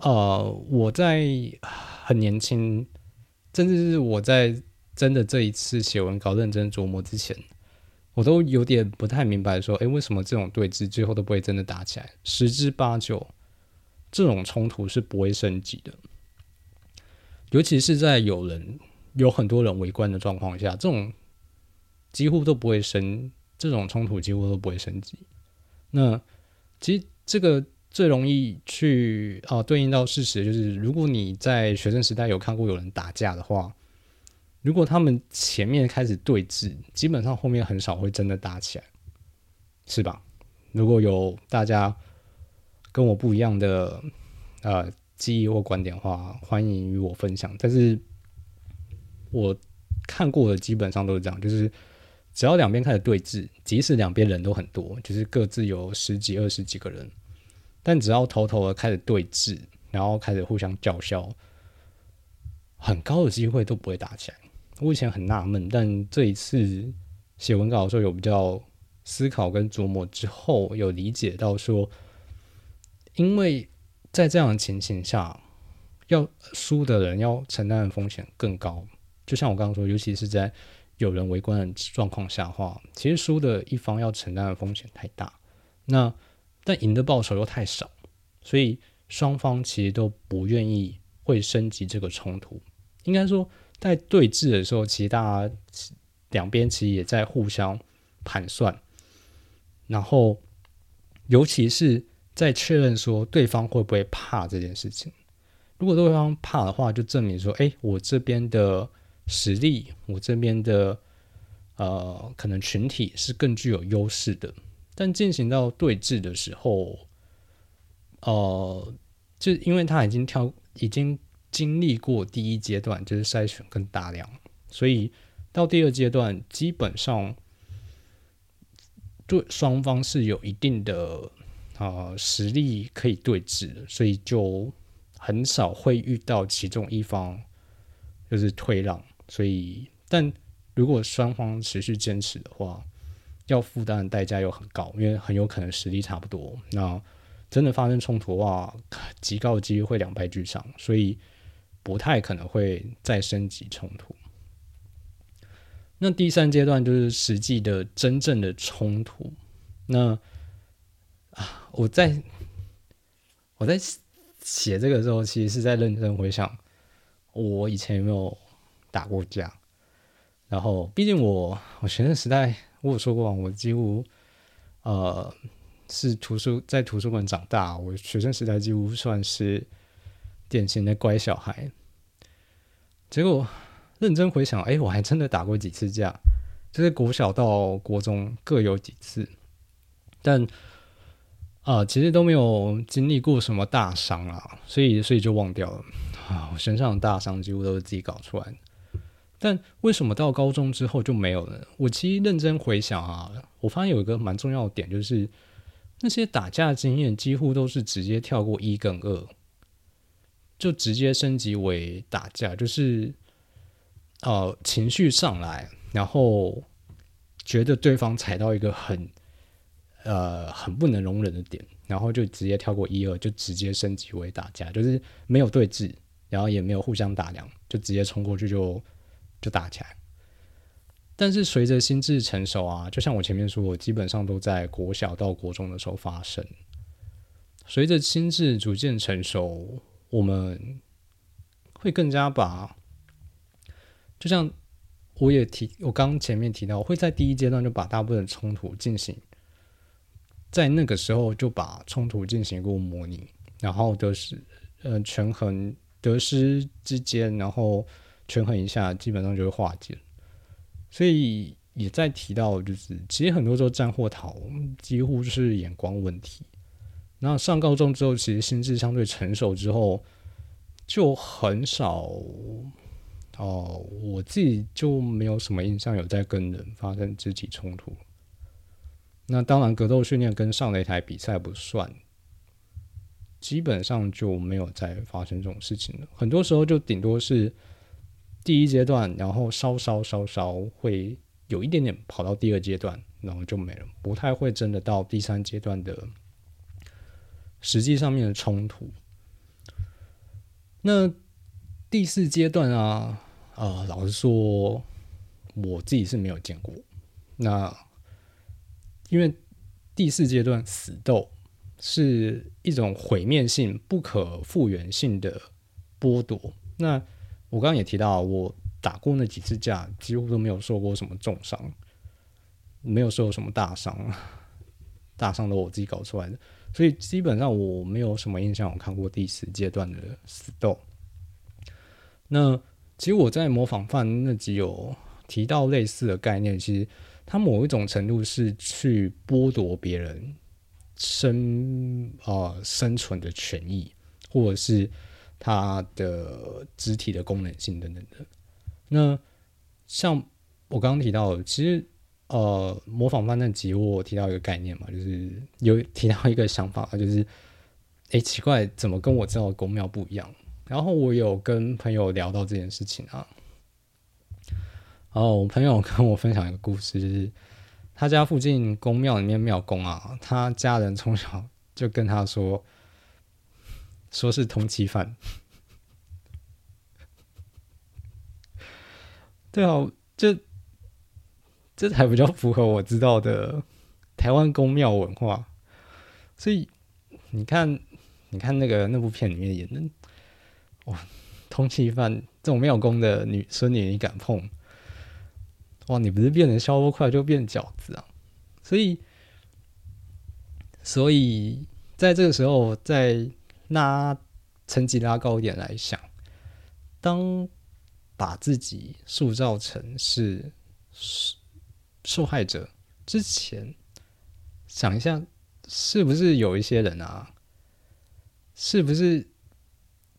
呃，我在很年轻，甚至是我在真的这一次写文稿认真琢磨之前。我都有点不太明白，说，诶，为什么这种对峙最后都不会真的打起来？十之八九，这种冲突是不会升级的。尤其是在有人有很多人围观的状况下，这种几乎都不会升，这种冲突几乎都不会升级。那其实这个最容易去啊对应到事实，就是如果你在学生时代有看过有人打架的话。如果他们前面开始对峙，基本上后面很少会真的打起来，是吧？如果有大家跟我不一样的呃记忆或观点的话，欢迎与我分享。但是我看过的基本上都是这样，就是只要两边开始对峙，即使两边人都很多，就是各自有十几、二十几个人，但只要头头的开始对峙，然后开始互相叫嚣，很高的机会都不会打起来。我以前很纳闷，但这一次写文稿的时候有比较思考跟琢磨之后，有理解到说，因为在这样的情形下，要输的人要承担的风险更高。就像我刚刚说，尤其是在有人围观的状况下话，其实输的一方要承担的风险太大，那但赢的报酬又太少，所以双方其实都不愿意会升级这个冲突。应该说。在对峙的时候，其实大家两边其实也在互相盘算，然后尤其是再确认说对方会不会怕这件事情。如果对方怕的话，就证明说，哎，我这边的实力，我这边的呃，可能群体是更具有优势的。但进行到对峙的时候，呃，就因为他已经跳，已经。经历过第一阶段就是筛选跟大量，所以到第二阶段基本上对双方是有一定的啊实力可以对峙的，所以就很少会遇到其中一方就是退让。所以，但如果双方持续坚持的话，要负担的代价又很高，因为很有可能实力差不多。那真的发生冲突的话，极高的几率会两败俱伤。所以。不太可能会再升级冲突。那第三阶段就是实际的真正的冲突。那，我在我在写这个时候，其实是在认真回想我以前有没有打过架。然后，毕竟我我学生时代，我有说过，我几乎呃是图书在图书馆长大，我学生时代几乎算是典型的乖小孩。结果认真回想，哎，我还真的打过几次架，就是国小到国中各有几次，但啊，其实都没有经历过什么大伤啊，所以所以就忘掉了啊，我身上的大伤几乎都是自己搞出来的。但为什么到高中之后就没有了？我其实认真回想啊，我发现有一个蛮重要的点，就是那些打架经验几乎都是直接跳过一跟二，就直接升级为打架，就是呃情绪上来，然后觉得对方踩到一个很呃很不能容忍的点，然后就直接跳过一二，就直接升级为打架，就是没有对峙，然后也没有互相打量，就直接冲过去就。就打起来，但是随着心智成熟啊，就像我前面说，我基本上都在国小到国中的时候发生。随着心智逐渐成熟，我们会更加把，就像我也提，我刚前面提到，会在第一阶段就把大部分冲突进行，在那个时候就把冲突进行过模拟，然后得失，呃，权衡得失之间，然后。权衡一下，基本上就会化解。所以也在提到，就是其实很多时候战或逃，几乎是眼光问题。那上高中之后，其实心智相对成熟之后，就很少哦，我自己就没有什么印象有在跟人发生肢体冲突。那当然，格斗训练跟上擂台比赛不算，基本上就没有再发生这种事情了。很多时候就顶多是。第一阶段，然后稍稍稍稍会有一点点跑到第二阶段，然后就没了，不太会真的到第三阶段的实际上面的冲突。那第四阶段啊，呃，老实说，我自己是没有见过。那因为第四阶段死斗是一种毁灭性、不可复原性的剥夺，那。我刚刚也提到，我打过那几次架，几乎都没有受过什么重伤，没有受什么大伤，大伤都我自己搞出来的，所以基本上我没有什么印象，我看过第四阶段的死斗。那其实我在模仿犯那集有提到类似的概念，其实它某一种程度是去剥夺别人生啊生存的权益，或者是。它的肢体的功能性等等的，那像我刚刚提到，其实呃，模仿犯那集我提到一个概念嘛，就是有提到一个想法，就是哎，奇怪，怎么跟我知道的公庙不一样？然后我有跟朋友聊到这件事情啊，哦我朋友跟我分享一个故事，就是他家附近公庙里面庙公啊，他家人从小就跟他说。说是通缉犯，对啊，这这才比较符合我知道的台湾宫庙文化。所以你看，你看那个那部片里面演的，哇，通缉犯这种庙公的女孙女，你敢碰？哇，你不是变成消波块就变饺子啊？所以，所以在这个时候，在。那层级拉高一点来想，当把自己塑造成是受害者之前，想一下，是不是有一些人啊，是不是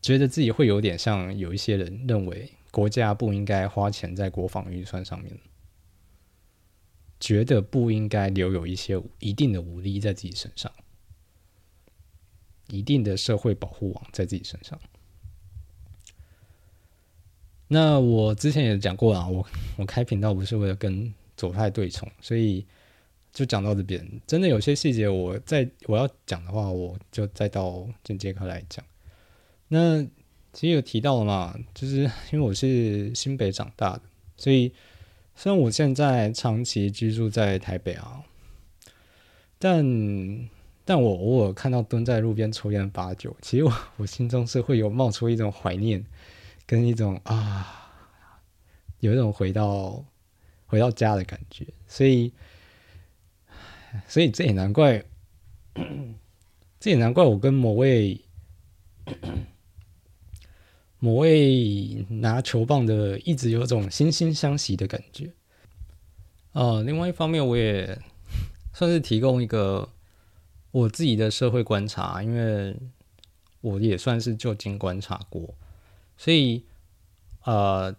觉得自己会有点像有一些人认为国家不应该花钱在国防预算上面，觉得不应该留有一些一定的武力在自己身上。一定的社会保护网在自己身上。那我之前也讲过啊，我我开频道不是为了跟左派对冲，所以就讲到这边。真的有些细节，我在我要讲的话，我就再到进阶课来讲。那其实有提到了嘛，就是因为我是新北长大的，所以虽然我现在长期居住在台北啊，但但我偶尔看到蹲在路边抽烟的八九，其实我 我心中是会有冒出一种怀念，跟一种啊，有一种回到回到家的感觉。所以，所以这也难怪，这也难怪我跟某位某位拿球棒的一直有种惺惺相惜的感觉。呃，另外一方面，我也算是提供一个。我自己的社会观察，因为我也算是就近观察过，所以呃，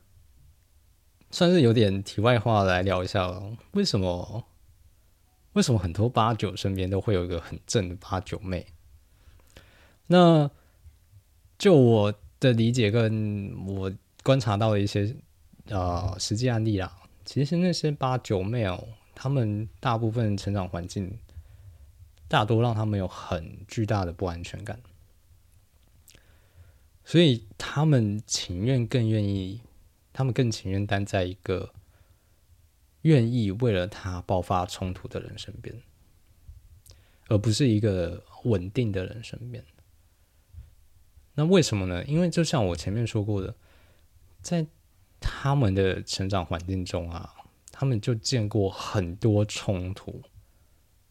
算是有点题外话来聊一下。为什么？为什么很多八九身边都会有一个很正的八九妹？那就我的理解跟我观察到的一些呃实际案例啦，其实那些八九妹哦，他们大部分成长环境。大多让他们有很巨大的不安全感，所以他们情愿更愿意，他们更情愿待在一个愿意为了他爆发冲突的人身边，而不是一个稳定的人身边。那为什么呢？因为就像我前面说过的，在他们的成长环境中啊，他们就见过很多冲突。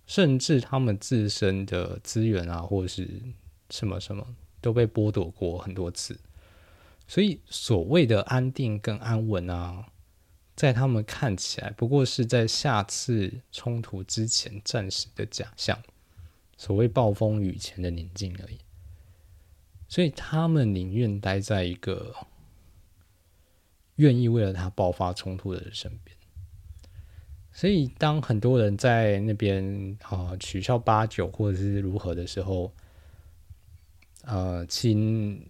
甚至他们自身的资源啊，或者是什么什么，都被剥夺过很多次。所以所谓的安定跟安稳啊，在他们看起来，不过是在下次冲突之前暂时的假象。所谓暴风雨前的宁静而已。所以他们宁愿待在一个愿意为了他爆发冲突的人身边。所以，当很多人在那边啊取笑八九或者是如何的时候，呃，请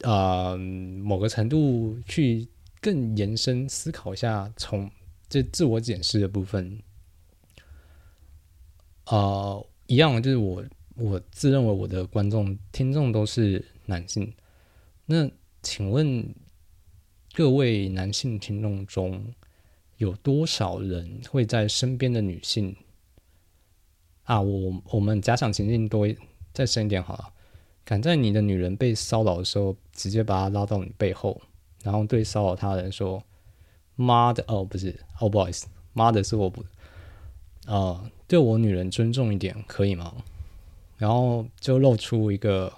呃某个程度去更延伸思考一下，从这自我检视的部分，啊，一样就是我我自认为我的观众听众都是男性，那请问各位男性听众中。有多少人会在身边的女性啊？我我们假想情境多再深一点好了。敢在你的女人被骚扰的时候，直接把她拉到你背后，然后对骚扰她的人说：“妈的哦，不是哦，不好意思，妈的是我不啊，对我女人尊重一点可以吗？”然后就露出一个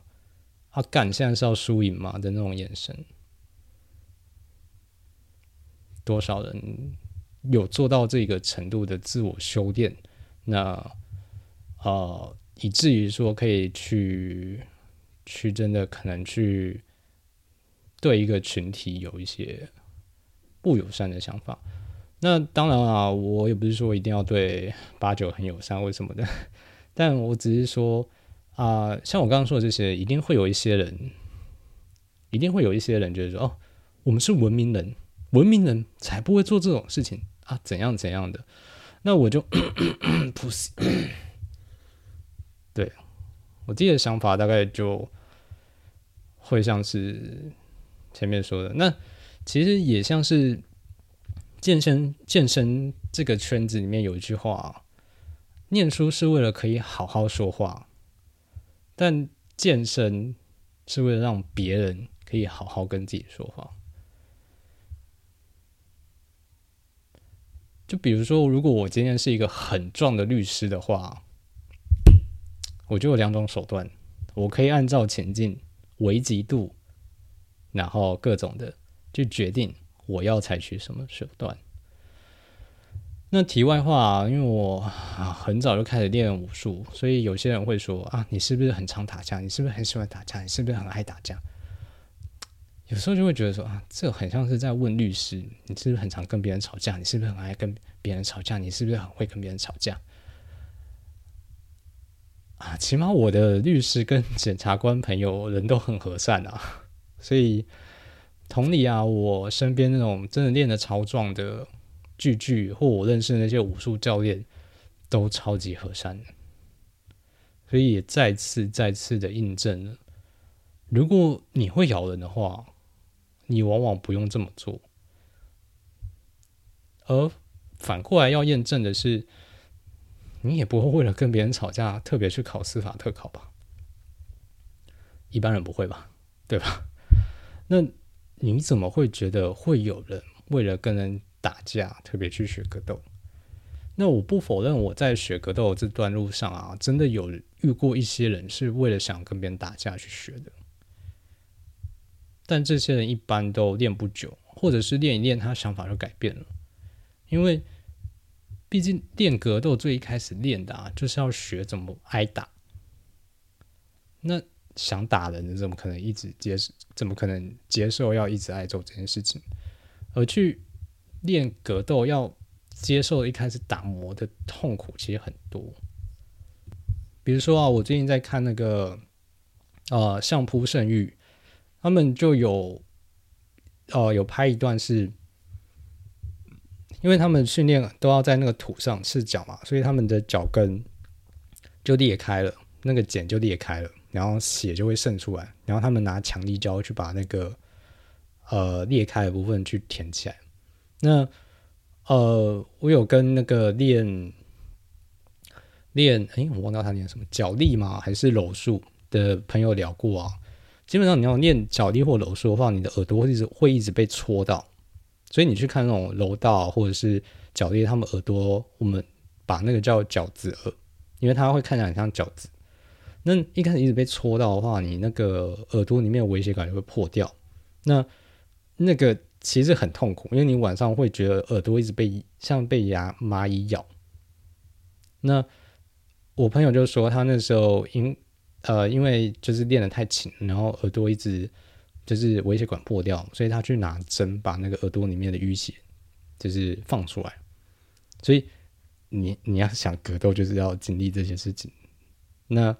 啊，干现在是要输赢嘛的那种眼神。多少人？有做到这个程度的自我修炼，那呃，以至于说可以去去真的可能去对一个群体有一些不友善的想法。那当然啊，我也不是说一定要对八九很友善或什么的，但我只是说啊，像我刚刚说的这些，一定会有一些人，一定会有一些人觉得说，哦，我们是文明人，文明人才不会做这种事情。啊，怎样怎样的？那我就不是，对我自己的想法大概就会像是前面说的，那其实也像是健身健身这个圈子里面有一句话：念书是为了可以好好说话，但健身是为了让别人可以好好跟自己说话。就比如说，如果我今天是一个很壮的律师的话，我就有两种手段，我可以按照前进危急度，然后各种的去决定我要采取什么手段。那题外话，因为我很早就开始练武术，所以有些人会说啊，你是不是很常打架？你是不是很喜欢打架？你是不是很爱打架？有时候就会觉得说啊，这很像是在问律师，你是不是很常跟别人吵架？你是不是很爱跟别人吵架？你是不是很会跟别人吵架？啊，起码我的律师跟检察官朋友人都很和善啊，所以同理啊，我身边那种真的练的超壮的句句，或我认识的那些武术教练，都超级和善，所以也再次再次的印证了，如果你会咬人的话。你往往不用这么做，而反过来要验证的是，你也不会为了跟别人吵架特别去考司法特考吧？一般人不会吧，对吧？那你怎么会觉得会有人为了跟人打架特别去学格斗？那我不否认我在学格斗这段路上啊，真的有遇过一些人是为了想跟别人打架去学的，但这些人一般都练不久，或者是练一练他想法就改变了，因为毕竟练格斗最一开始练的啊，就是要学怎么挨打。那想打人，怎么可能一直接受？怎么可能接受要一直挨揍这件事情？而去练格斗，要接受一开始打磨的痛苦，其实很多。比如说啊，我最近在看那个呃相扑圣域，他们就有呃有拍一段是，因为他们训练都要在那个土上赤脚嘛，所以他们的脚跟就裂开了，那个茧就裂开了。然后血就会渗出来，然后他们拿强力胶去把那个呃裂开的部分去填起来。那呃，我有跟那个练练，哎，我忘掉他练什么脚力吗？还是柔术的朋友聊过啊？基本上你要练脚力或柔术的话，你的耳朵会一直会一直被戳到，所以你去看那种柔道或者是脚力，他们耳朵我们把那个叫饺子耳，因为它会看起来很像饺子。那一开始一直被戳到的话，你那个耳朵里面的威胁感就会破掉。那那个其实很痛苦，因为你晚上会觉得耳朵一直被像被牙蚂蚁咬。那我朋友就说，他那时候因呃因为就是练得太勤，然后耳朵一直就是微血管破掉，所以他去拿针把那个耳朵里面的淤血就是放出来。所以你你要想格斗，就是要经历这些事情。那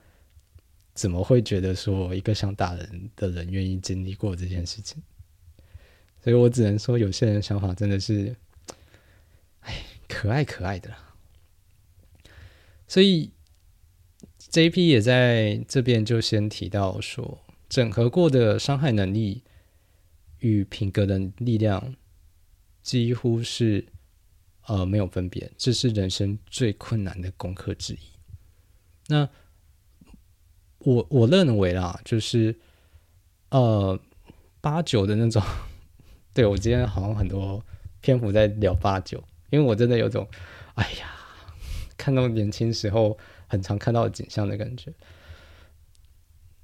怎么会觉得说一个想打人的人愿意经历过这件事情？所以我只能说，有些人想法真的是，哎，可爱可爱的。所以 J.P. 也在这边就先提到说，整合过的伤害能力与品格的力量几乎是呃没有分别，这是人生最困难的功课之一。那。我我认为啦，就是呃八九的那种，对我今天好像很多篇幅在聊八九，因为我真的有种哎呀，看到年轻时候很常看到的景象的感觉，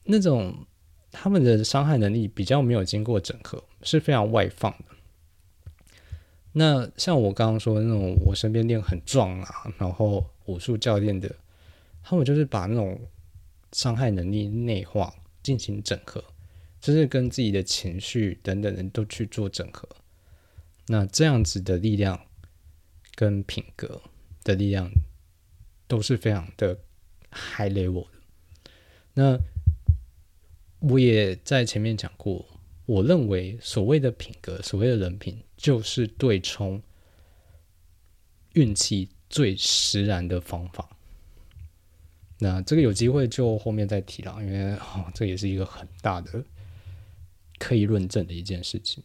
那种他们的伤害能力比较没有经过整合，是非常外放的。那像我刚刚说的那种，我身边练很壮啊，然后武术教练的，他们就是把那种。伤害能力内化进行整合，就是跟自己的情绪等等人都去做整合。那这样子的力量跟品格的力量都是非常的 high level 的。那我也在前面讲过，我认为所谓的品格，所谓的人品，就是对冲运气最实然的方法。那这个有机会就后面再提了，因为哦，这也是一个很大的可以论证的一件事情。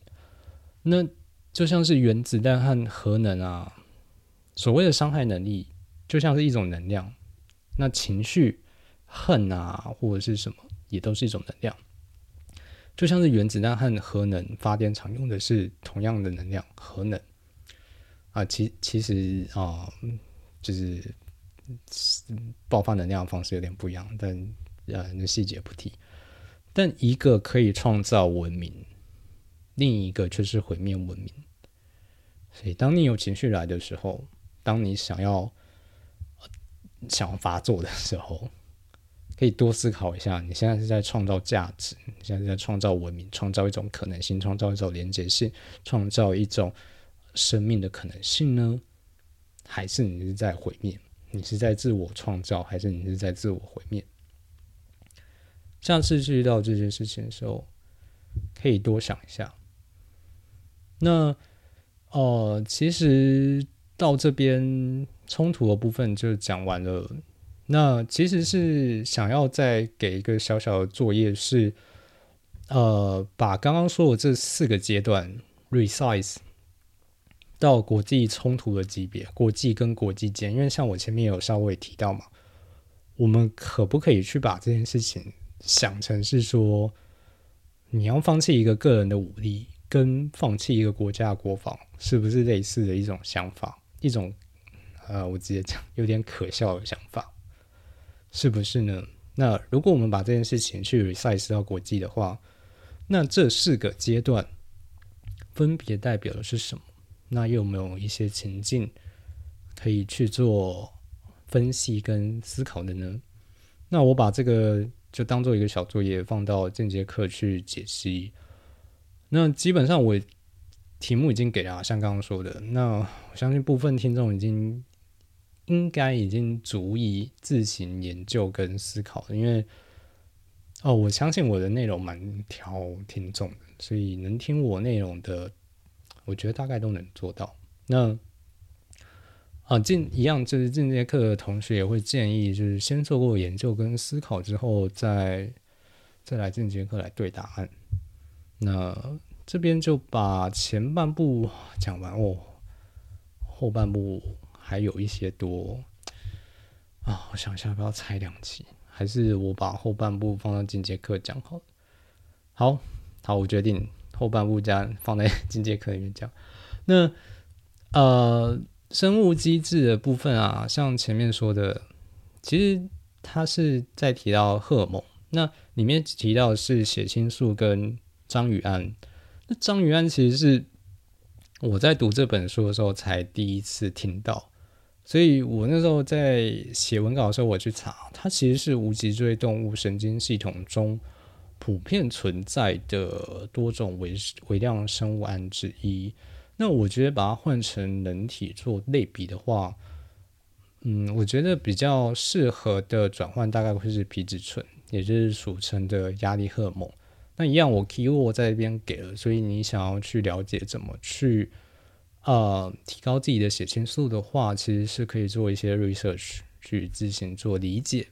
那就像是原子弹和核能啊，所谓的伤害能力就像是一种能量。那情绪恨啊或者是什么，也都是一种能量。就像是原子弹和核能发电厂用的是同样的能量，核能啊，其其实啊，就是。爆发能量的方式有点不一样，但呃，那细节不提。但一个可以创造文明，另一个却是毁灭文明。所以，当你有情绪来的时候，当你想要想要发作的时候，可以多思考一下：你现在是在创造价值，你现在是在创造文明，创造一种可能性，创造一种连接性，创造一种生命的可能性呢？还是你是在毁灭？你是在自我创造，还是你是在自我毁灭？下次遇到这件事情的时候，可以多想一下。那哦，其实到这边冲突的部分就讲完了。那其实是想要再给一个小小的作业，是呃，把刚刚说的这四个阶段 resize 到国际冲突的级别，国际跟国际间，因为像我前面有稍微提到嘛，我们可不可以去把这件事情想成是说，你要放弃一个个人的武力，跟放弃一个国家的国防，是不是类似的一种想法？一种呃，我直接讲有点可笑的想法，是不是呢？那如果我们把这件事情去 resize 到国际的话，那这四个阶段分别代表的是什么？那又有没有一些情境可以去做分析跟思考的呢？那我把这个就当做一个小作业，放到间接课去解析。那基本上我题目已经给了，像刚刚说的，那我相信部分听众已经应该已经足以自行研究跟思考了，因为哦，我相信我的内容蛮挑听众的，所以能听我内容的。我觉得大概都能做到。那啊，进一样就是进阶课的同学也会建议，就是先做过研究跟思考之后，再再来进阶课来对答案。那这边就把前半部讲完哦，后半部还有一些多啊。我想一下，要不要拆两期，还是我把后半部放到进阶课讲好了。好，好，我决定。后半部加放在 进阶课里面讲。那呃，生物机制的部分啊，像前面说的，其实它是在提到荷尔蒙。那里面提到是血清素跟张宇安。那张宇安其实是我在读这本书的时候才第一次听到，所以我那时候在写文稿的时候，我去查，它其实是无脊椎动物神经系统中。普遍存在的多种微微量生物胺之一。那我觉得把它换成人体做类比的话，嗯，我觉得比较适合的转换大概会是皮质醇，也就是俗称的压力荷尔蒙。那一样，我 keyword 在这边给了，所以你想要去了解怎么去呃提高自己的血清素的话，其实是可以做一些 research 去自行做理解。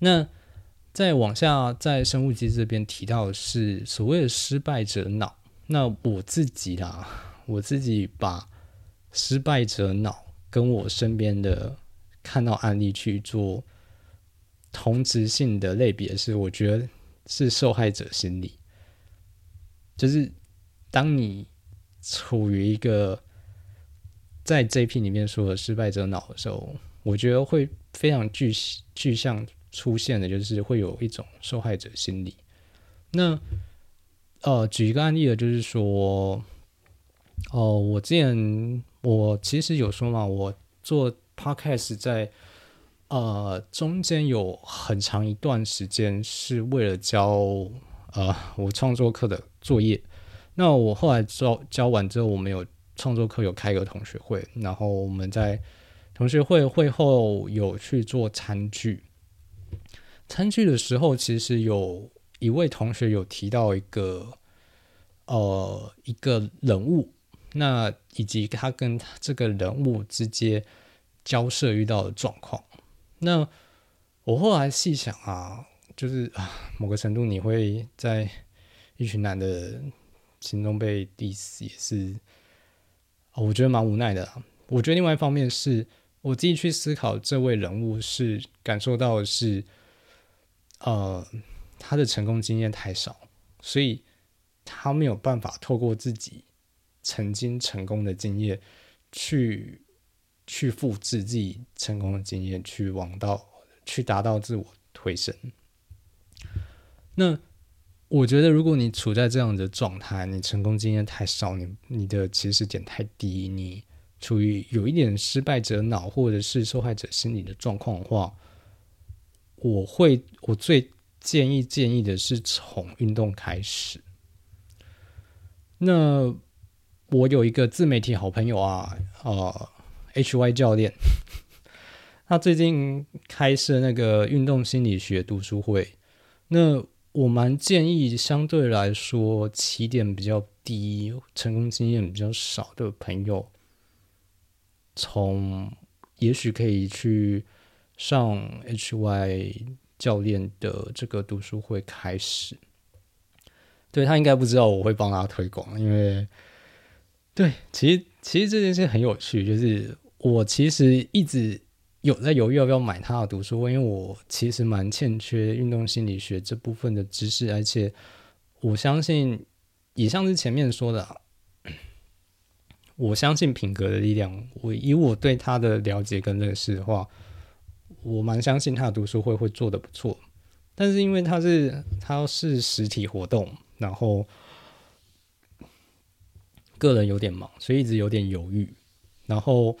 那再往下，在生物机这边提到的是所谓的失败者脑。那我自己啦，我自己把失败者脑跟我身边的看到案例去做同质性的类别，是我觉得是受害者心理。就是当你处于一个在这一批里面说的失败者脑的时候，我觉得会非常具具象。出现的就是会有一种受害者心理。那呃，举一个案例的，就是说，哦，我之前我其实有说嘛，我做 podcast 在呃中间有很长一段时间是为了教呃我创作课的作业。那我后来教教完之后，我们有创作课有开个同学会，然后我们在同学会会后有去做餐具。餐具的时候，其实有一位同学有提到一个，呃，一个人物，那以及他跟这个人物之间交涉遇到的状况。那我后来细想啊，就是啊，某个程度你会在一群男的心中被 diss，也是，我觉得蛮无奈的。我觉得另外一方面是我自己去思考，这位人物是感受到的是。呃，他的成功经验太少，所以他没有办法透过自己曾经成功的经验去去复制自己成功的经验，去往到去达到自我推升。那我觉得，如果你处在这样的状态，你成功经验太少，你你的起始点太低，你处于有一点失败者脑或者是受害者心理的状况的话。我会，我最建议建议的是从运动开始。那我有一个自媒体好朋友啊，呃，H Y 教练，他最近开设那个运动心理学读书会。那我蛮建议，相对来说起点比较低、成功经验比较少的朋友，从也许可以去。上 H Y 教练的这个读书会开始，对他应该不知道我会帮他推广，因为对，其实其实这件事很有趣，就是我其实一直有在犹豫要不要买他的读书会，因为我其实蛮欠缺运动心理学这部分的知识，而且我相信，也像是前面说的，我相信品格的力量。我以我对他的了解跟认识的话，我蛮相信他的读书会会做的不错。但是因为他是他是实体活动，然后。个人有点忙，所以一直有点犹豫。然后，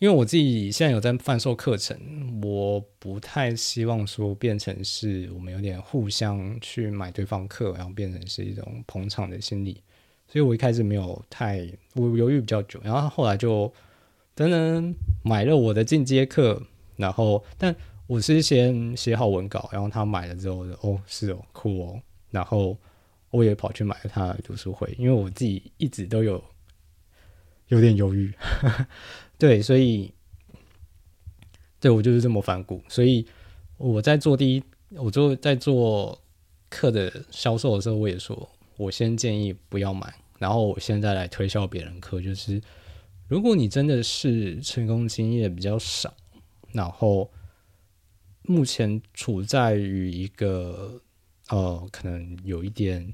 因为我自己现在有在贩售课程，我不太希望说变成是我们有点互相去买对方课，然后变成是一种捧场的心理。所以我一开始没有太我犹豫比较久，然后后来就等等买了我的进阶课。然后，但我是先写好文稿，然后他买了之后，哦，是哦，酷哦，然后。我也跑去买了他的读书会，因为我自己一直都有有点犹豫，对，所以对我就是这么反骨。所以我在做第一，我做在做课的销售的时候，我也说，我先建议不要买，然后我现在来推销别人课，就是如果你真的是成功经验比较少，然后目前处在于一个。呃，可能有一点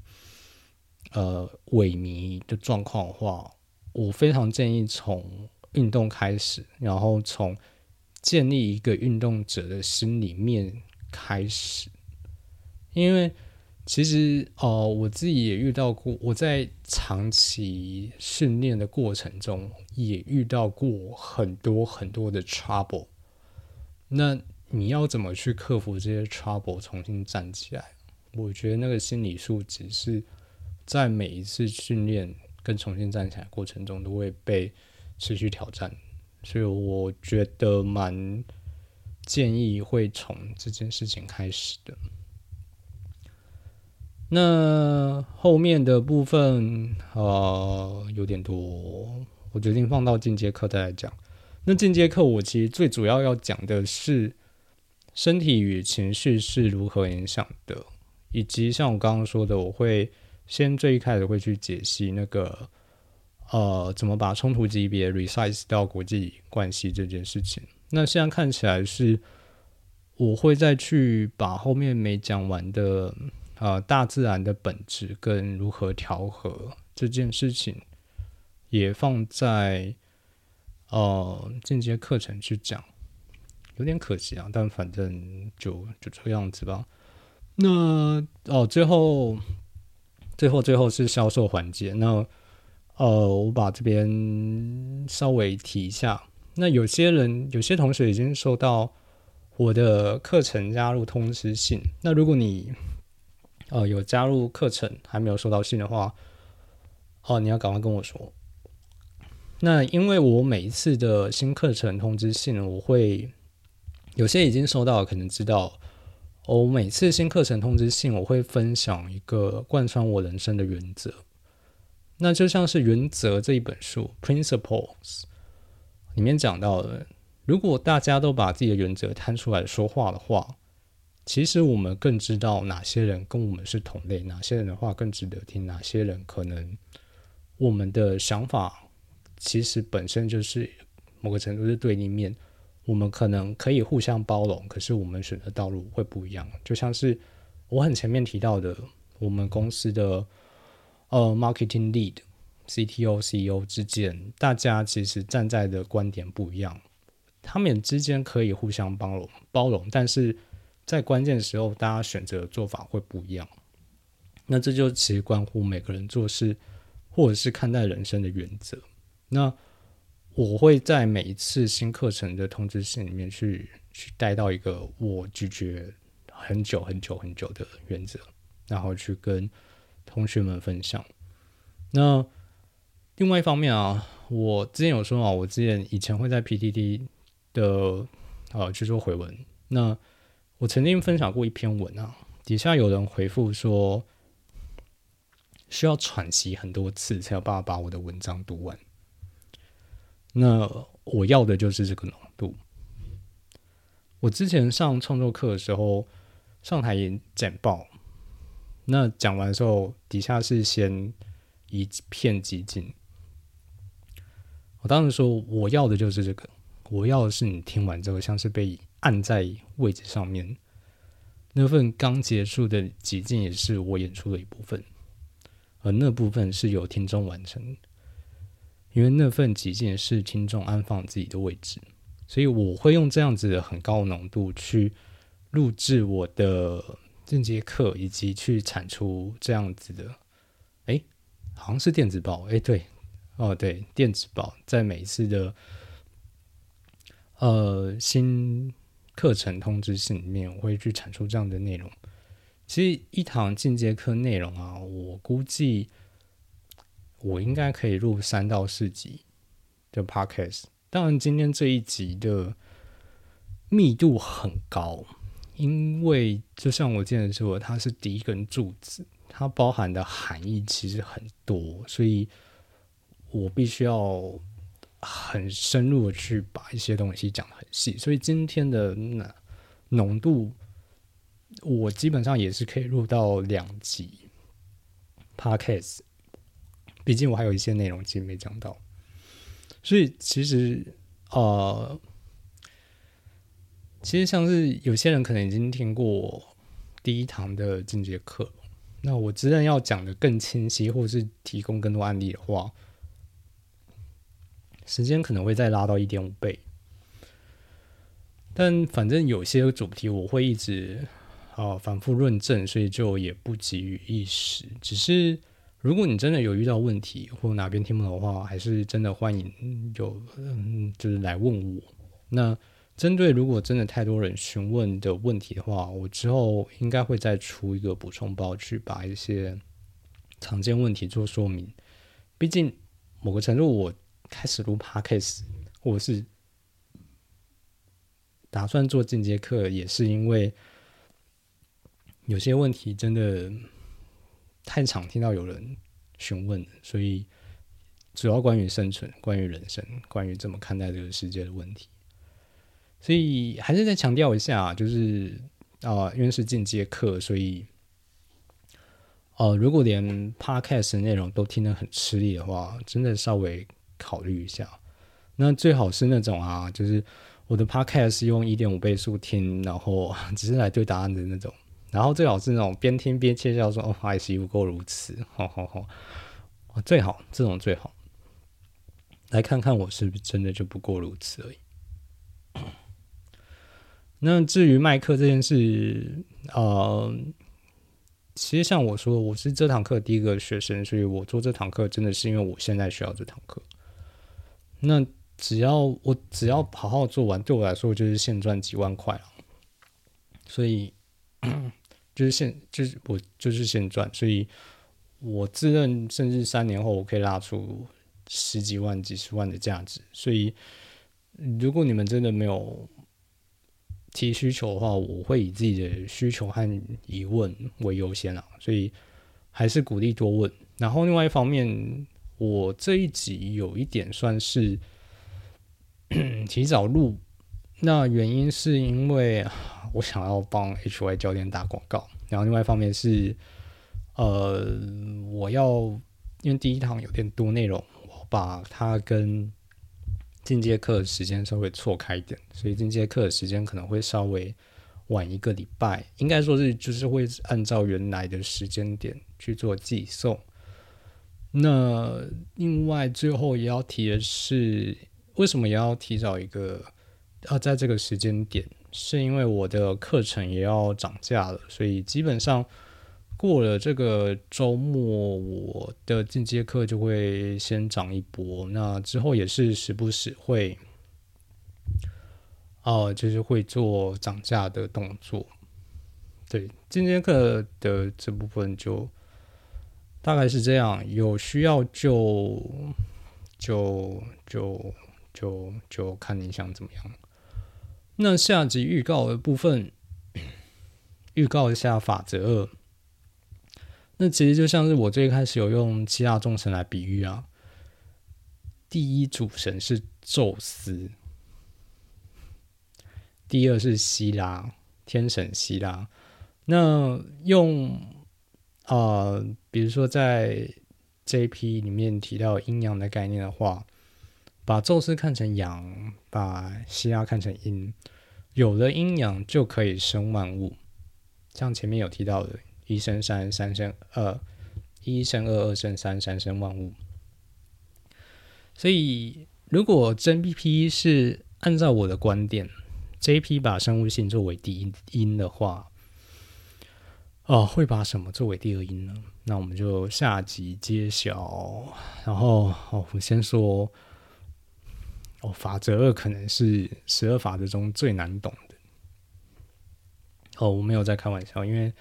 呃萎靡的状况的话，我非常建议从运动开始，然后从建立一个运动者的心里面开始。因为其实呃，我自己也遇到过，我在长期训练的过程中也遇到过很多很多的 trouble。那你要怎么去克服这些 trouble，重新站起来？我觉得那个心理素质是在每一次训练跟重新站起来过程中都会被持续挑战，所以我觉得蛮建议会从这件事情开始的。那后面的部分呃有点多，我决定放到进阶课再来讲。那进阶课我其实最主要要讲的是身体与情绪是如何影响的。以及像我刚刚说的，我会先最一开始会去解析那个呃，怎么把冲突级别 resize 到国际关系这件事情。那现在看起来是，我会再去把后面没讲完的呃大自然的本质跟如何调和这件事情，也放在呃进阶课程去讲，有点可惜啊，但反正就就这个样子吧。那哦，最后，最后，最后是销售环节。那呃，我把这边稍微提一下。那有些人，有些同学已经收到我的课程加入通知信。那如果你呃有加入课程还没有收到信的话，哦，你要赶快跟我说。那因为我每一次的新课程通知信，我会有些已经收到，可能知道。我每次新课程通知信，我会分享一个贯穿我人生的原则。那就像是《原则》这一本书 （Principles） 里面讲到的，如果大家都把自己的原则摊出来说话的话，其实我们更知道哪些人跟我们是同类，哪些人的话更值得听，哪些人可能我们的想法其实本身就是某个程度是对立面。我们可能可以互相包容，可是我们选择道路会不一样。就像是我很前面提到的，我们公司的呃 marketing lead、CTO、CEO 之间，大家其实站在的观点不一样，他们之间可以互相包容包容，但是在关键时候，大家选择的做法会不一样。那这就其实关乎每个人做事或者是看待人生的原则。那我会在每一次新课程的通知信里面去去带到一个我拒绝很久很久很久的原则，然后去跟同学们分享。那另外一方面啊，我之前有说啊，我之前以前会在 PTT 的呃去做回文。那我曾经分享过一篇文啊，底下有人回复说需要喘息很多次才有办法把我的文章读完。那我要的就是这个浓度。我之前上创作课的时候，上台演简报，那讲完之后，底下是先一片寂静，我当时说我要的就是这个，我要的是你听完之后像是被按在位置上面，那份刚结束的寂静也是我演出的一部分，而那部分是由听众完成，因为那份极境是听众安放自己的位置，所以我会用这样子的很高浓度去录制我的这节课，以及去产出这样子的，哎，好像是电子报，哎，对。哦，对，电子报在每一次的呃新课程通知信里面，我会去产出这样的内容。其实一堂进阶课内容啊，我估计我应该可以录三到四集的 podcast。当然，今天这一集的密度很高，因为就像我之前说，它是第一根柱子，它包含的含义其实很多，所以。我必须要很深入的去把一些东西讲的很细，所以今天的那浓度，我基本上也是可以录到两集 podcast，毕竟我还有一些内容其实没讲到，所以其实呃，其实像是有些人可能已经听过第一堂的进阶课，那我真的要讲的更清晰，或是提供更多案例的话。时间可能会再拉到一点五倍，但反正有些主题我会一直啊反复论证，所以就也不急于一时。只是如果你真的有遇到问题或哪边听不懂的话，还是真的欢迎有嗯就是来问我。那针对如果真的太多人询问的问题的话，我之后应该会再出一个补充包，去把一些常见问题做说明。毕竟某个程度我。开始录 podcast，或是打算做进阶课，也是因为有些问题真的太常听到有人询问，所以主要关于生存、关于人生、关于怎么看待这个世界的问题。所以还是再强调一下，就是啊，因为是进阶课，所以哦，如果连 podcast 内容都听得很吃力的话，真的稍微。考虑一下，那最好是那种啊，就是我的 podcast 用一点五倍速听，然后只是来对答案的那种，然后最好是那种边听边窃笑说：“哦，还是不够如此。”好好好，最好这种最好，来看看我是不是真的就不过如此而已。那至于麦克这件事，呃，其实像我说，我是这堂课第一个学生，所以我做这堂课真的是因为我现在需要这堂课。那只要我只要好好做完，对我来说就是现赚几万块了。所以就是现就是我就是现赚，所以我自认甚至三年后我可以拉出十几万、几十万的价值。所以如果你们真的没有提需求的话，我会以自己的需求和疑问为优先啊。所以还是鼓励多问。然后另外一方面。我这一集有一点算是 提早录，那原因是因为我想要帮 HY 教练打广告，然后另外一方面是，呃，我要因为第一堂有点多内容，我把它跟进阶课的时间稍微错开一点，所以进阶课的时间可能会稍微晚一个礼拜，应该说是就是会按照原来的时间点去做寄送。那另外最后也要提的是，为什么也要提早一个？啊在这个时间点，是因为我的课程也要涨价了，所以基本上过了这个周末，我的进阶课就会先涨一波。那之后也是时不时会，哦，就是会做涨价的动作。对，进阶课的这部分就。大概是这样，有需要就就就就就看你想怎么样。那下集预告的部分，预告一下法则二。那其实就像是我最开始有用七大众神来比喻啊，第一主神是宙斯，第二是希拉天神希拉，那用。啊，比如说在这一批里面提到阴阳的概念的话，把宙斯看成阳，把希拉看成阴，有了阴阳就可以生万物。像前面有提到的，一生三，三生二，一生二，二生三，三生万物。所以，如果真 BP 是按照我的观点，JP 把生物性作为第一因的话，哦，会把什么作为第二因呢？那我们就下集揭晓。然后，哦，我先说，哦，法则二可能是十二法则中最难懂的。哦，我没有在开玩笑，因为，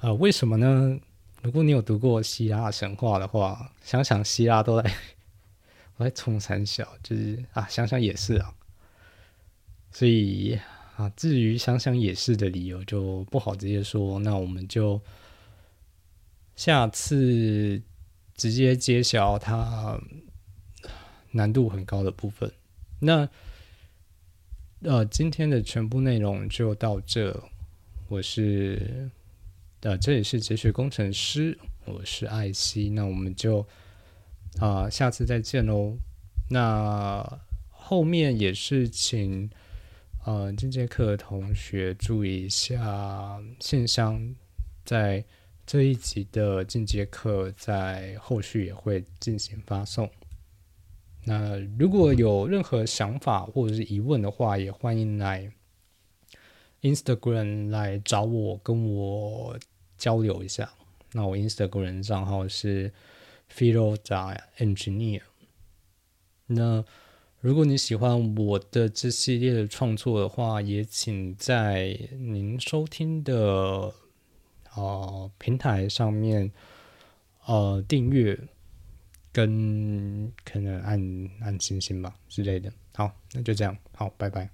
呃，为什么呢？如果你有读过希腊神话的话，想想希腊都在。我在冲三小，就是啊，想想也是啊，所以啊，至于想想也是的理由就不好直接说，那我们就下次直接揭晓它难度很高的部分。那呃，今天的全部内容就到这。我是呃，这里是哲学工程师，我是艾希，那我们就。啊，下次再见喽。那后面也是请呃进阶课的同学注意一下，信箱在这一集的进阶课在后续也会进行发送。那如果有任何想法或者是疑问的话，也欢迎来 Instagram 来找我，跟我交流一下。那我 Instagram 账号是。p h i l o z a Engineer。那如果你喜欢我的这系列的创作的话，也请在您收听的啊平台上面呃订阅，跟可能按按星星吧之类的。好，那就这样，好，拜拜。